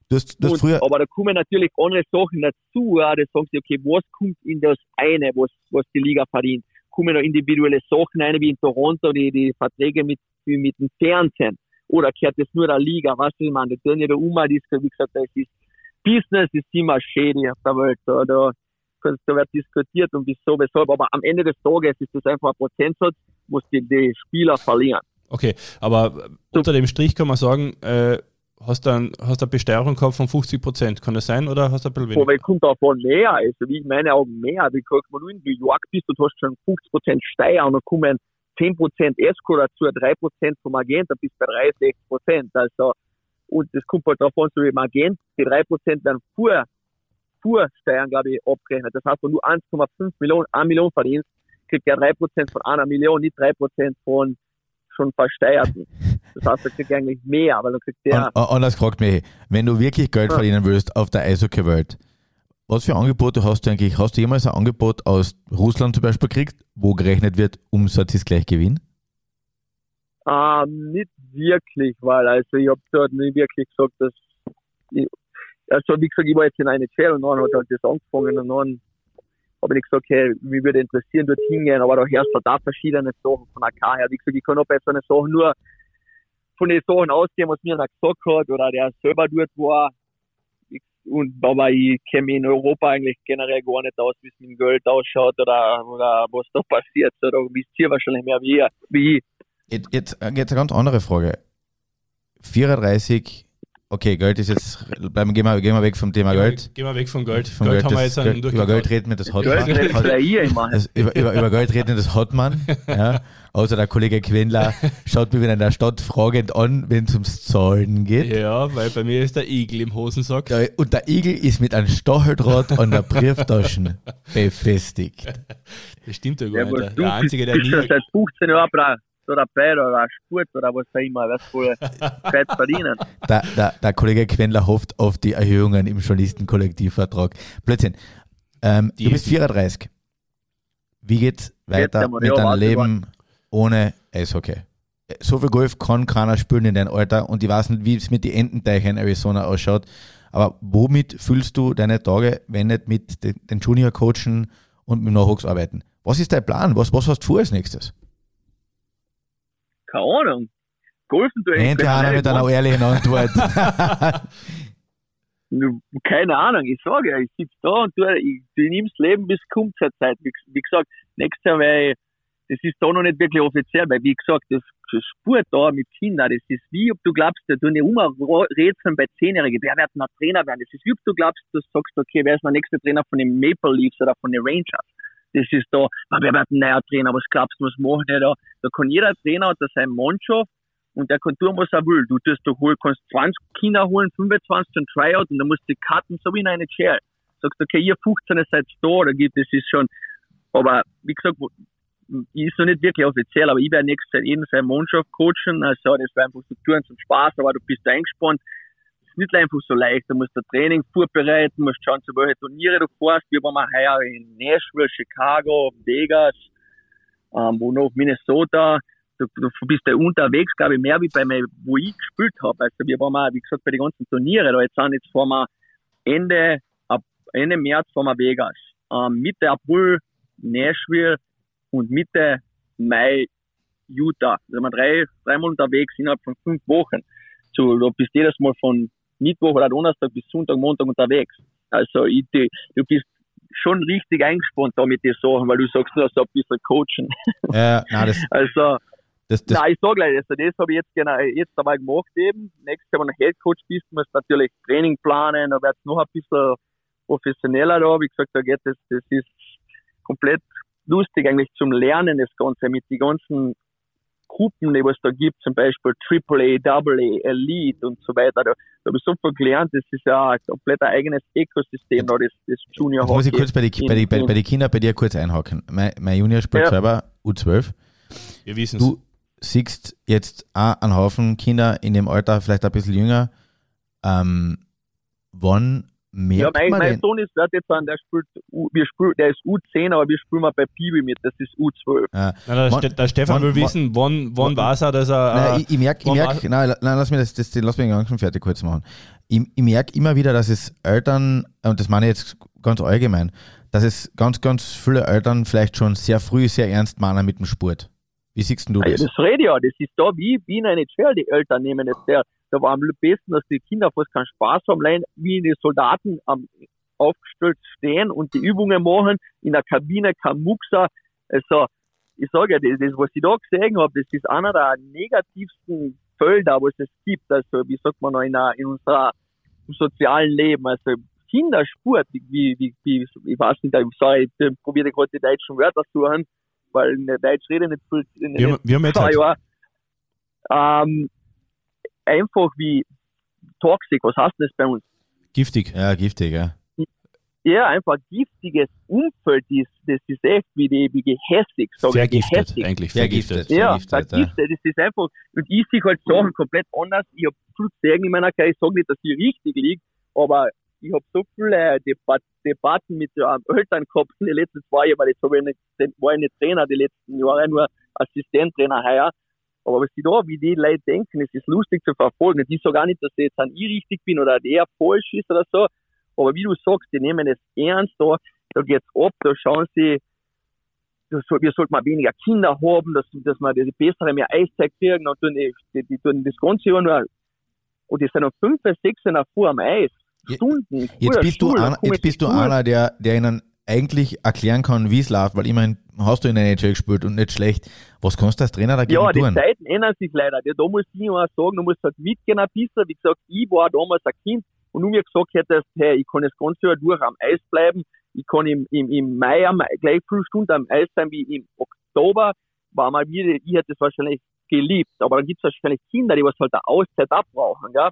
S2: Das, das
S3: und,
S2: früher
S3: aber da kommen natürlich andere Sachen dazu, ja, da sagen sie, okay, was kommt in das eine, was, was die Liga verdient? Kommen da individuelle Sachen rein, wie in Toronto, die, die Verträge mit, mit dem Fernsehen? Oder kehrt das nur der Liga? Was ich meine, die tun ja da um, wie gesagt, das ist Business ist immer schädlich auf der Welt. Da, da, da wird diskutiert und wieso, weshalb, aber am Ende des Tages ist das einfach ein Prozentsatz, muss die, die Spieler verlieren.
S1: Okay, aber unter dem Strich kann man sagen, äh, hast du ein, hast eine Besteuerung gehabt von 50 Prozent, kann das sein oder hast du ein bisschen
S3: weniger? Aber kommt davon mehr, also wie ich meine Augen mehr, wie gesagt, wenn du in New York bist und hast schon 50 Prozent Steuer und dann kommen 10 Prozent Esco dazu, 3 Prozent vom Agent, dann bist du bei 63 Prozent, also und das kommt halt davon, so wie im Agent, die 3 Prozent werden vor Fuhrsteuern, glaube ich, abgerechnet. Das heißt, wenn du 1,5 Millionen, 1 Million verdienst, kriegt er 3% von einer Million, nicht 3% von schon Versteuerten. Das heißt, er kriegt eigentlich mehr, aber dann kriegt der.
S2: Und, anders gefragt mich, wenn du wirklich Geld
S3: Ja.
S2: verdienen willst auf der Eishockey-Welt, was für Angebote hast du eigentlich? Hast du jemals ein Angebot aus Russland zum Beispiel gekriegt, wo gerechnet wird, Umsatz ist gleich Gewinn?
S3: Ähm, nicht wirklich, weil also ich habe dort nicht wirklich gesagt, dass ich, also wie gesagt, ich war jetzt in eine Chair und dann hat halt das angefangen und dann habe ich gesagt, okay, mich würde interessieren, dort hingehen, aber da herrscht halt auch verschiedene Sachen von AK her. Wie gesagt, ich kann auch bei so einer Sache nur von den Sachen ausgehen, was mir gesagt hat oder der selber dort war. Und aber ich kenne mich in Europa eigentlich generell gar nicht aus, wie es mit dem Geld ausschaut oder, oder was da passiert. Oder wisst ihr wahrscheinlich mehr wie, ich.
S2: Jetzt, jetzt, äh, jetzt eine ganz andere Frage. 34, okay, Geld ist jetzt, bleiben, gehen, wir, gehen wir weg vom Thema
S1: Gehen wir-
S2: Geld.
S1: Gehen wir weg von Geld.
S2: Vom
S1: Geld,
S2: Geld,
S1: haben wir
S2: das,
S1: jetzt
S2: Geld
S1: einen
S2: über Geld reden wir, das hat
S3: Geld
S2: man.
S3: redet
S2: Hat,
S3: ihr immer.
S2: das, über, über, über Geld reden, das hat man. (laughs) Ja. Außer der Kollege Quendler schaut mich wieder in der Stadt fragend an, wenn es ums Zahlen geht.
S1: Ja, weil bei mir ist der Igel im Hosensack.
S2: Ja, Und der Igel ist mit einem Stacheldraht an der Brieftaschen (laughs) befestigt.
S1: Das stimmt ja gar
S3: Ja,
S1: nicht. Der,
S3: du
S1: der Einzige, der nie.
S3: seit 15 Jahren so dabei oder ein Sport oder was auch immer, was wohl Zeit verdienen.
S2: Der, der, der Kollege Quendler hofft auf die Erhöhungen im Journalistenkollektivvertrag. Blödsinn. Ähm, du bist 34. Wie geht's weiter mit
S3: ja,
S2: deinem Leben ohne Eishockey? So viel Golf kann keiner spielen in deinem Alter und ich weiß nicht, wie es mit den Ententeichen in Arizona ausschaut. Aber womit fühlst du deine Tage, wenn nicht mit den, den Junior-Coachen und mit dem Nachwuchs arbeiten? Was ist dein Plan? Was, was hast du vor als nächstes?
S3: Keine Ahnung. Golfen du
S2: Endlich einer mit einer ehrlichen Antwort. (laughs)
S3: Keine Ahnung, ich sage ja, ich sitze da und du, ich, du nimmst Leben bis kommt zur Zeit. Wie, wie gesagt, nächstes Jahr, weil das ist da noch nicht wirklich offiziell, weil wie gesagt, das, das Sport da mit Kindern, das ist wie, ob du glaubst, du nicht immer rätseln bei Zehnjährigen, wer wird noch Trainer werden? Das ist wie, ob du glaubst, du sagst, okay, wer ist der nächste Trainer von den Maple Leafs oder von den Rangers? Das ist da, wer wird ein neuer Trainer? Was glaubst du, was machen die da? Da kann jeder Trainer da seine Mannschaft und der kann tun, was er will. Du tust doch holen, kannst 20 Kinder holen, 25 zum Tryout und dann musst du die Karten so wie in eine Chair. Sagst, okay, ihr 15 seid da, da gibt es ist schon, aber wie gesagt, ist noch nicht wirklich offiziell, aber ich werde nächstes Jahr jeden seine Mannschaft coachen, also das wäre einfach so tun zum Spaß, aber du bist eingespannt. Ist nicht einfach so leicht, du musst ein Training vorbereiten, musst schauen, zu welche Turniere du fährst. Wir waren heuer in Nashville, Chicago, Vegas, ähm, wo noch Minnesota. Du, du bist ja unterwegs, glaube ich, mehr wie bei mir, wo ich gespielt habe. Also wir waren mal, wie gesagt, bei den ganzen Turniere. Da jetzt sind jetzt fahren wir Ende, ab, Ende März fahren wir Vegas. Ähm, Mitte April Nashville und Mitte Mai Utah. Da sind wir drei, dreimal unterwegs innerhalb von fünf Wochen. So, du bist jedes Mal von Mittwoch oder Donnerstag bis Sonntag, Montag unterwegs. Also ich, die, du bist schon richtig eingespannt da mit den Sachen, weil du sagst nur so ein bisschen coachen. (laughs)
S2: ja, nein, das, (laughs)
S3: Also,
S2: das, das,
S3: Nein, ich sag gleich, also das habe ich jetzt genau jetzt dabei gemacht eben. Nächstes Jahr, wenn du Head Coach bist, musst du natürlich Training planen, da wird es noch ein bisschen professioneller da. Wie gesagt, da geht das, das ist komplett lustig eigentlich zum Lernen, das Ganze mit den ganzen Gruppen, die was da gibt, zum Beispiel AAA, AA, Elite und so weiter. Da, da habe ich so viel gelernt, das ist ja ein komplett ein eigenes Ökosystem da, das, das Junior
S2: Jetzt muss ich
S3: Hockey.
S2: kurz bei den bei die, bei, bei die Kindern bei dir kurz einhaken. Mein, mein Junior spielt
S3: Ja.
S2: selber U12.
S1: Wir wissen es.
S2: Du siehst jetzt auch einen Haufen Kinder in dem Alter, vielleicht ein bisschen jünger. Ähm, wann
S3: Ja,
S2: merkt
S3: mein,
S2: man
S3: mein
S2: denn?
S3: Sohn ist wird jetzt an, der spielt, U- wir spielen, der ist U10, aber wir spielen mal bei Piwi mit, das ist U12.
S2: Ja.
S1: Na, der, der Stefan will wissen, wann, wann war es, dass er.
S2: Nein,
S1: äh,
S2: ich, ich merke, ich merk, nein, nein, lass mich das, das, lass mich ganz schon fertig kurz machen. Ich, ich merke immer wieder, dass es Eltern, und das meine ich jetzt ganz allgemein, dass es ganz, ganz viele Eltern vielleicht schon sehr früh sehr ernst meinen mit dem Sport. Wie siehst du
S3: Ah, ja,
S2: das?
S3: das rede ich ja, das ist da wie, wie in einer Chair, die Eltern nehmen jetzt der, da war am besten, dass die Kinder fast keinen Spaß haben, allein wie die Soldaten am, aufgestellt stehen und die Übungen machen, in der Kabine kein Muxer, also, ich sage ja, das, das, was ich da gesehen habe, das ist einer der negativsten Felder, was es gibt, also, wie sagt man noch, in, in unserer im sozialen Leben, also, Kindersport, wie, wie, wie, ich weiß nicht, ich, sag, ich probiere gerade die deutschen Wörter zu suchen, weil in der Deutsch rede ich nicht viel, in,
S1: wir, haben- wir haben jetzt halt.
S3: Ähm, einfach wie toxic, was heißt das bei uns?
S1: giftig.
S2: Ja, giftig, ja.
S3: ja, einfach giftiges Umfeld ist, das ist echt wie, die, wie gehässig, sag ich,
S1: Vergiftet,
S3: gehässig.
S1: eigentlich.
S2: Vergiftet.
S1: Vergiftet.
S3: Ja,
S2: vergiftet, ja.
S3: das ist einfach, und ich sehe halt Sachen komplett anders. Ich habe viel Segen in meiner Karriere, ich sage nicht, dass ich richtig liege, aber ich habe so viele Debat Debatten mit ähm, Eltern gehabt in den letzten zwei Jahren, weil ich, habe nicht, war ich nicht Trainer die letzten Jahre, nur Assistenttrainer heuer. Aber was die da, wie die Leute denken, es ist lustig zu verfolgen. Und ich sage auch nicht, dass ich jetzt an ich richtig bin oder der falsch ist oder so. Aber wie du sagst, die nehmen es ernst da, da geht's ab, da schauen sie, soll, wir sollten mal weniger Kinder haben, dass, dass wir die bessere mehr Eiszeit kriegen und tun die, die, die tun das ganze Jahr nur, und die sind um fünf, sechs in der Früh am Eis. Stunden.
S2: Jetzt bist du,
S3: Schule,
S2: einer,
S3: dann komm
S2: jetzt bist du einer, der, der ihnen eigentlich erklären kann, wie es läuft, weil immerhin hast du in der NHL gespielt und nicht schlecht. Was kannst du als Trainer dagegen
S3: Ja, die
S2: tun?
S3: Zeiten ändern sich leider. Ja, Da muss ich auch sagen, du musst halt mitgehen ein bisschen. Wie gesagt, ich war damals ein Kind und du mir gesagt hättest, hey, ich kann das ganze Jahr durch am Eis bleiben. Ich kann im, im, im Mai am, gleich fünf Stunden am Eis sein wie im Oktober. War mal wieder, ich hätte es wahrscheinlich geliebt. Aber dann gibt es wahrscheinlich Kinder, die was halt eine Auszeit abbrauchen, ja.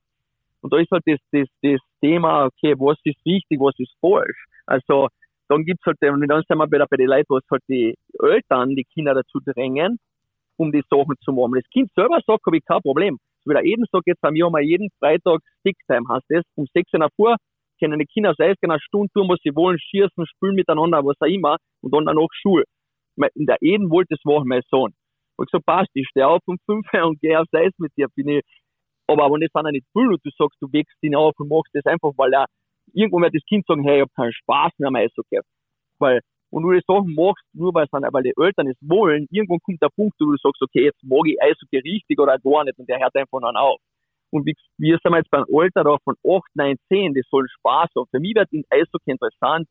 S3: Und da ist halt das, das, das Thema, okay, was ist richtig, was ist falsch. Also, dann gibt's halt, und dann sind wir wieder bei den Leuten, was halt die Eltern die Kinder dazu drängen, um die Sachen zu machen. Das Kind selber sagt, habe ich kein Problem. So wie der Eden sagt, jetzt haben wir jeden Freitag Sticktime, heißt das, um sechs in der Früh können die Kinder selbst eine Stunde tun, was sie wollen, schießen, spielen miteinander, was auch immer, und dann danach Schule. Mein- Der Eden wollte das machen, mein Sohn. Und ich gesagt, passt, ich stehe auf um fünf und gehe aufs Eis mit dir, bin ich, aber wenn das einer nicht will und du sagst, du wächst ihn auf und machst das einfach, weil er, irgendwann wird das Kind sagen, hey, ich habe keinen Spaß mehr am Eishockey. Weil, und du die Sachen machst, nur weil, weil die Eltern es wollen, irgendwann kommt der Punkt, wo du sagst, okay, jetzt mag ich Eishockey richtig oder gar nicht und der hört einfach dann auf. Und wie, wir sind jetzt beim Alter da von 8, 9, 10, das soll Spaß haben. Für mich wird in Eishockey interessant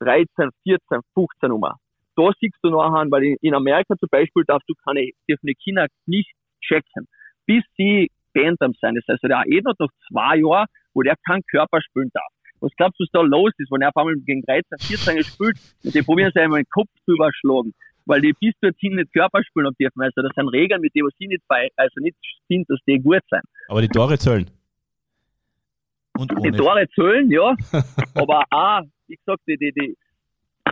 S3: 13, 14, 15 Nummer. Da siehst du nachher, weil in, in Amerika zum Beispiel darfst du keine, dürfen die Kinder nicht checken, bis sie Bantam sein. Das heißt, der Eden hat noch zwei Jahre, wo der keinen Körper spielen darf. Was glaubst du, was da los ist, wenn er auf einmal gegen 13, 14 gespielt und die probieren sich einmal den Kopf zu überschlagen? Weil die bis dorthin nicht Körper spielen haben dürfen. Also das sind Regeln, mit denen sie nicht, bei, also nicht sind, dass die gut sind.
S1: Aber die Tore zählen.
S2: Und
S3: Die
S2: ohne
S3: Tore zählen, ja. (laughs) aber auch, wie gesagt, die, die, die,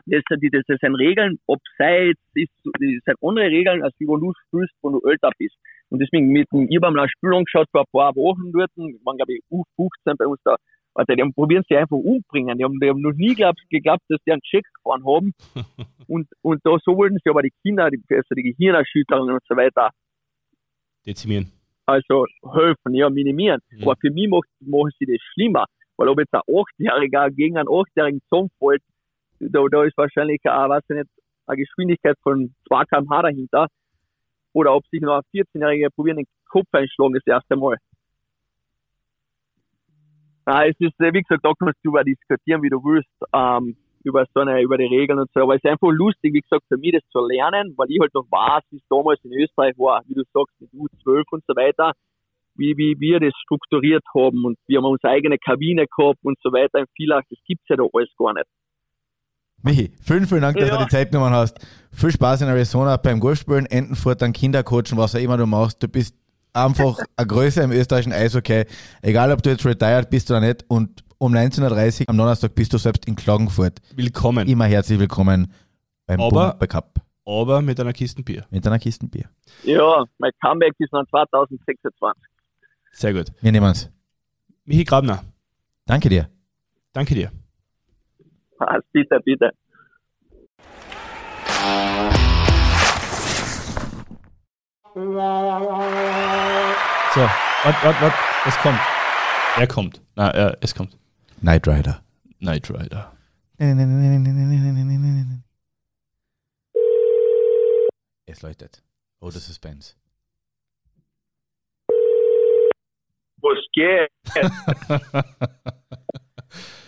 S3: das, sind die, das sind Regeln, Abseits, ist, das sind andere Regeln, als wie wenn du spielst, wenn du älter bist. Und deswegen mit dem, ich habe mir ein Spiel angeschaut vor ein paar Wochen dort, waren glaube ich U15 bei uns da, Alter, die haben, probieren sie einfach umbringen. Die haben, die haben noch nie geglaubt, geglaubt, dass die einen Check gefahren haben. (laughs) und, und da so wollten sie aber die Kinder, die, also die Gehirnerschütterungen und so weiter,
S1: Dezimieren.
S3: also helfen, ja, minimieren.
S1: Mhm.
S3: Aber für mich macht, machen sie das schlimmer. Weil ob jetzt ein Achtjähriger gegen einen Achtjährigen zusammenfällt, da, da ist wahrscheinlich, auch, weiß ich nicht, eine Geschwindigkeit von 2 km/h dahinter. Oder ob sich noch ein 14-Jähriger probieren, den Kopf einschlagen, das erste Mal. Ah, es ist, äh, wie gesagt, da kannst du über diskutieren, wie du willst, ähm, über so eine, über die Regeln und so. Aber es ist einfach lustig, wie gesagt, für mich das zu lernen, weil ich halt noch weiß, wie es damals in Österreich war, wie du sagst, mit U12 und so weiter, wie, wie wir das strukturiert haben und wir haben unsere eigene Kabine gehabt und so weiter in Villach, das gibt's ja da alles gar nicht.
S2: Michi, vielen, vielen Dank, dass
S3: Ja.
S2: du die Zeit genommen hast. Viel Spaß in Arizona beim Golfspielen, Entenfuttern, Kindercoachen, was auch immer du machst. Du bist einfach (laughs) eine Größe im österreichischen Eishockey. Egal, ob du jetzt retired bist oder nicht. Und um 19.30 Uhr am Donnerstag bist du selbst in Klagenfurt.
S1: Willkommen.
S2: Immer herzlich willkommen beim
S1: Aber-
S2: Bumper Cup
S1: Aber mit einer Kisten Bier.
S2: mit einer Kisten Bier.
S3: Ja, mein Comeback ist dann 2026.
S1: Sehr gut.
S2: Wir nehmen es.
S1: Michi Grabner,
S2: Danke dir.
S1: danke dir.
S3: Ah, bitte, bitte.
S1: So, warte, warte, warte. Es kommt. Er kommt. Na, er, es kommt.
S2: Knight Rider.
S1: Knight Rider.
S2: Es leuchtet. Oh, das Suspense.
S3: Was geht? (laughs)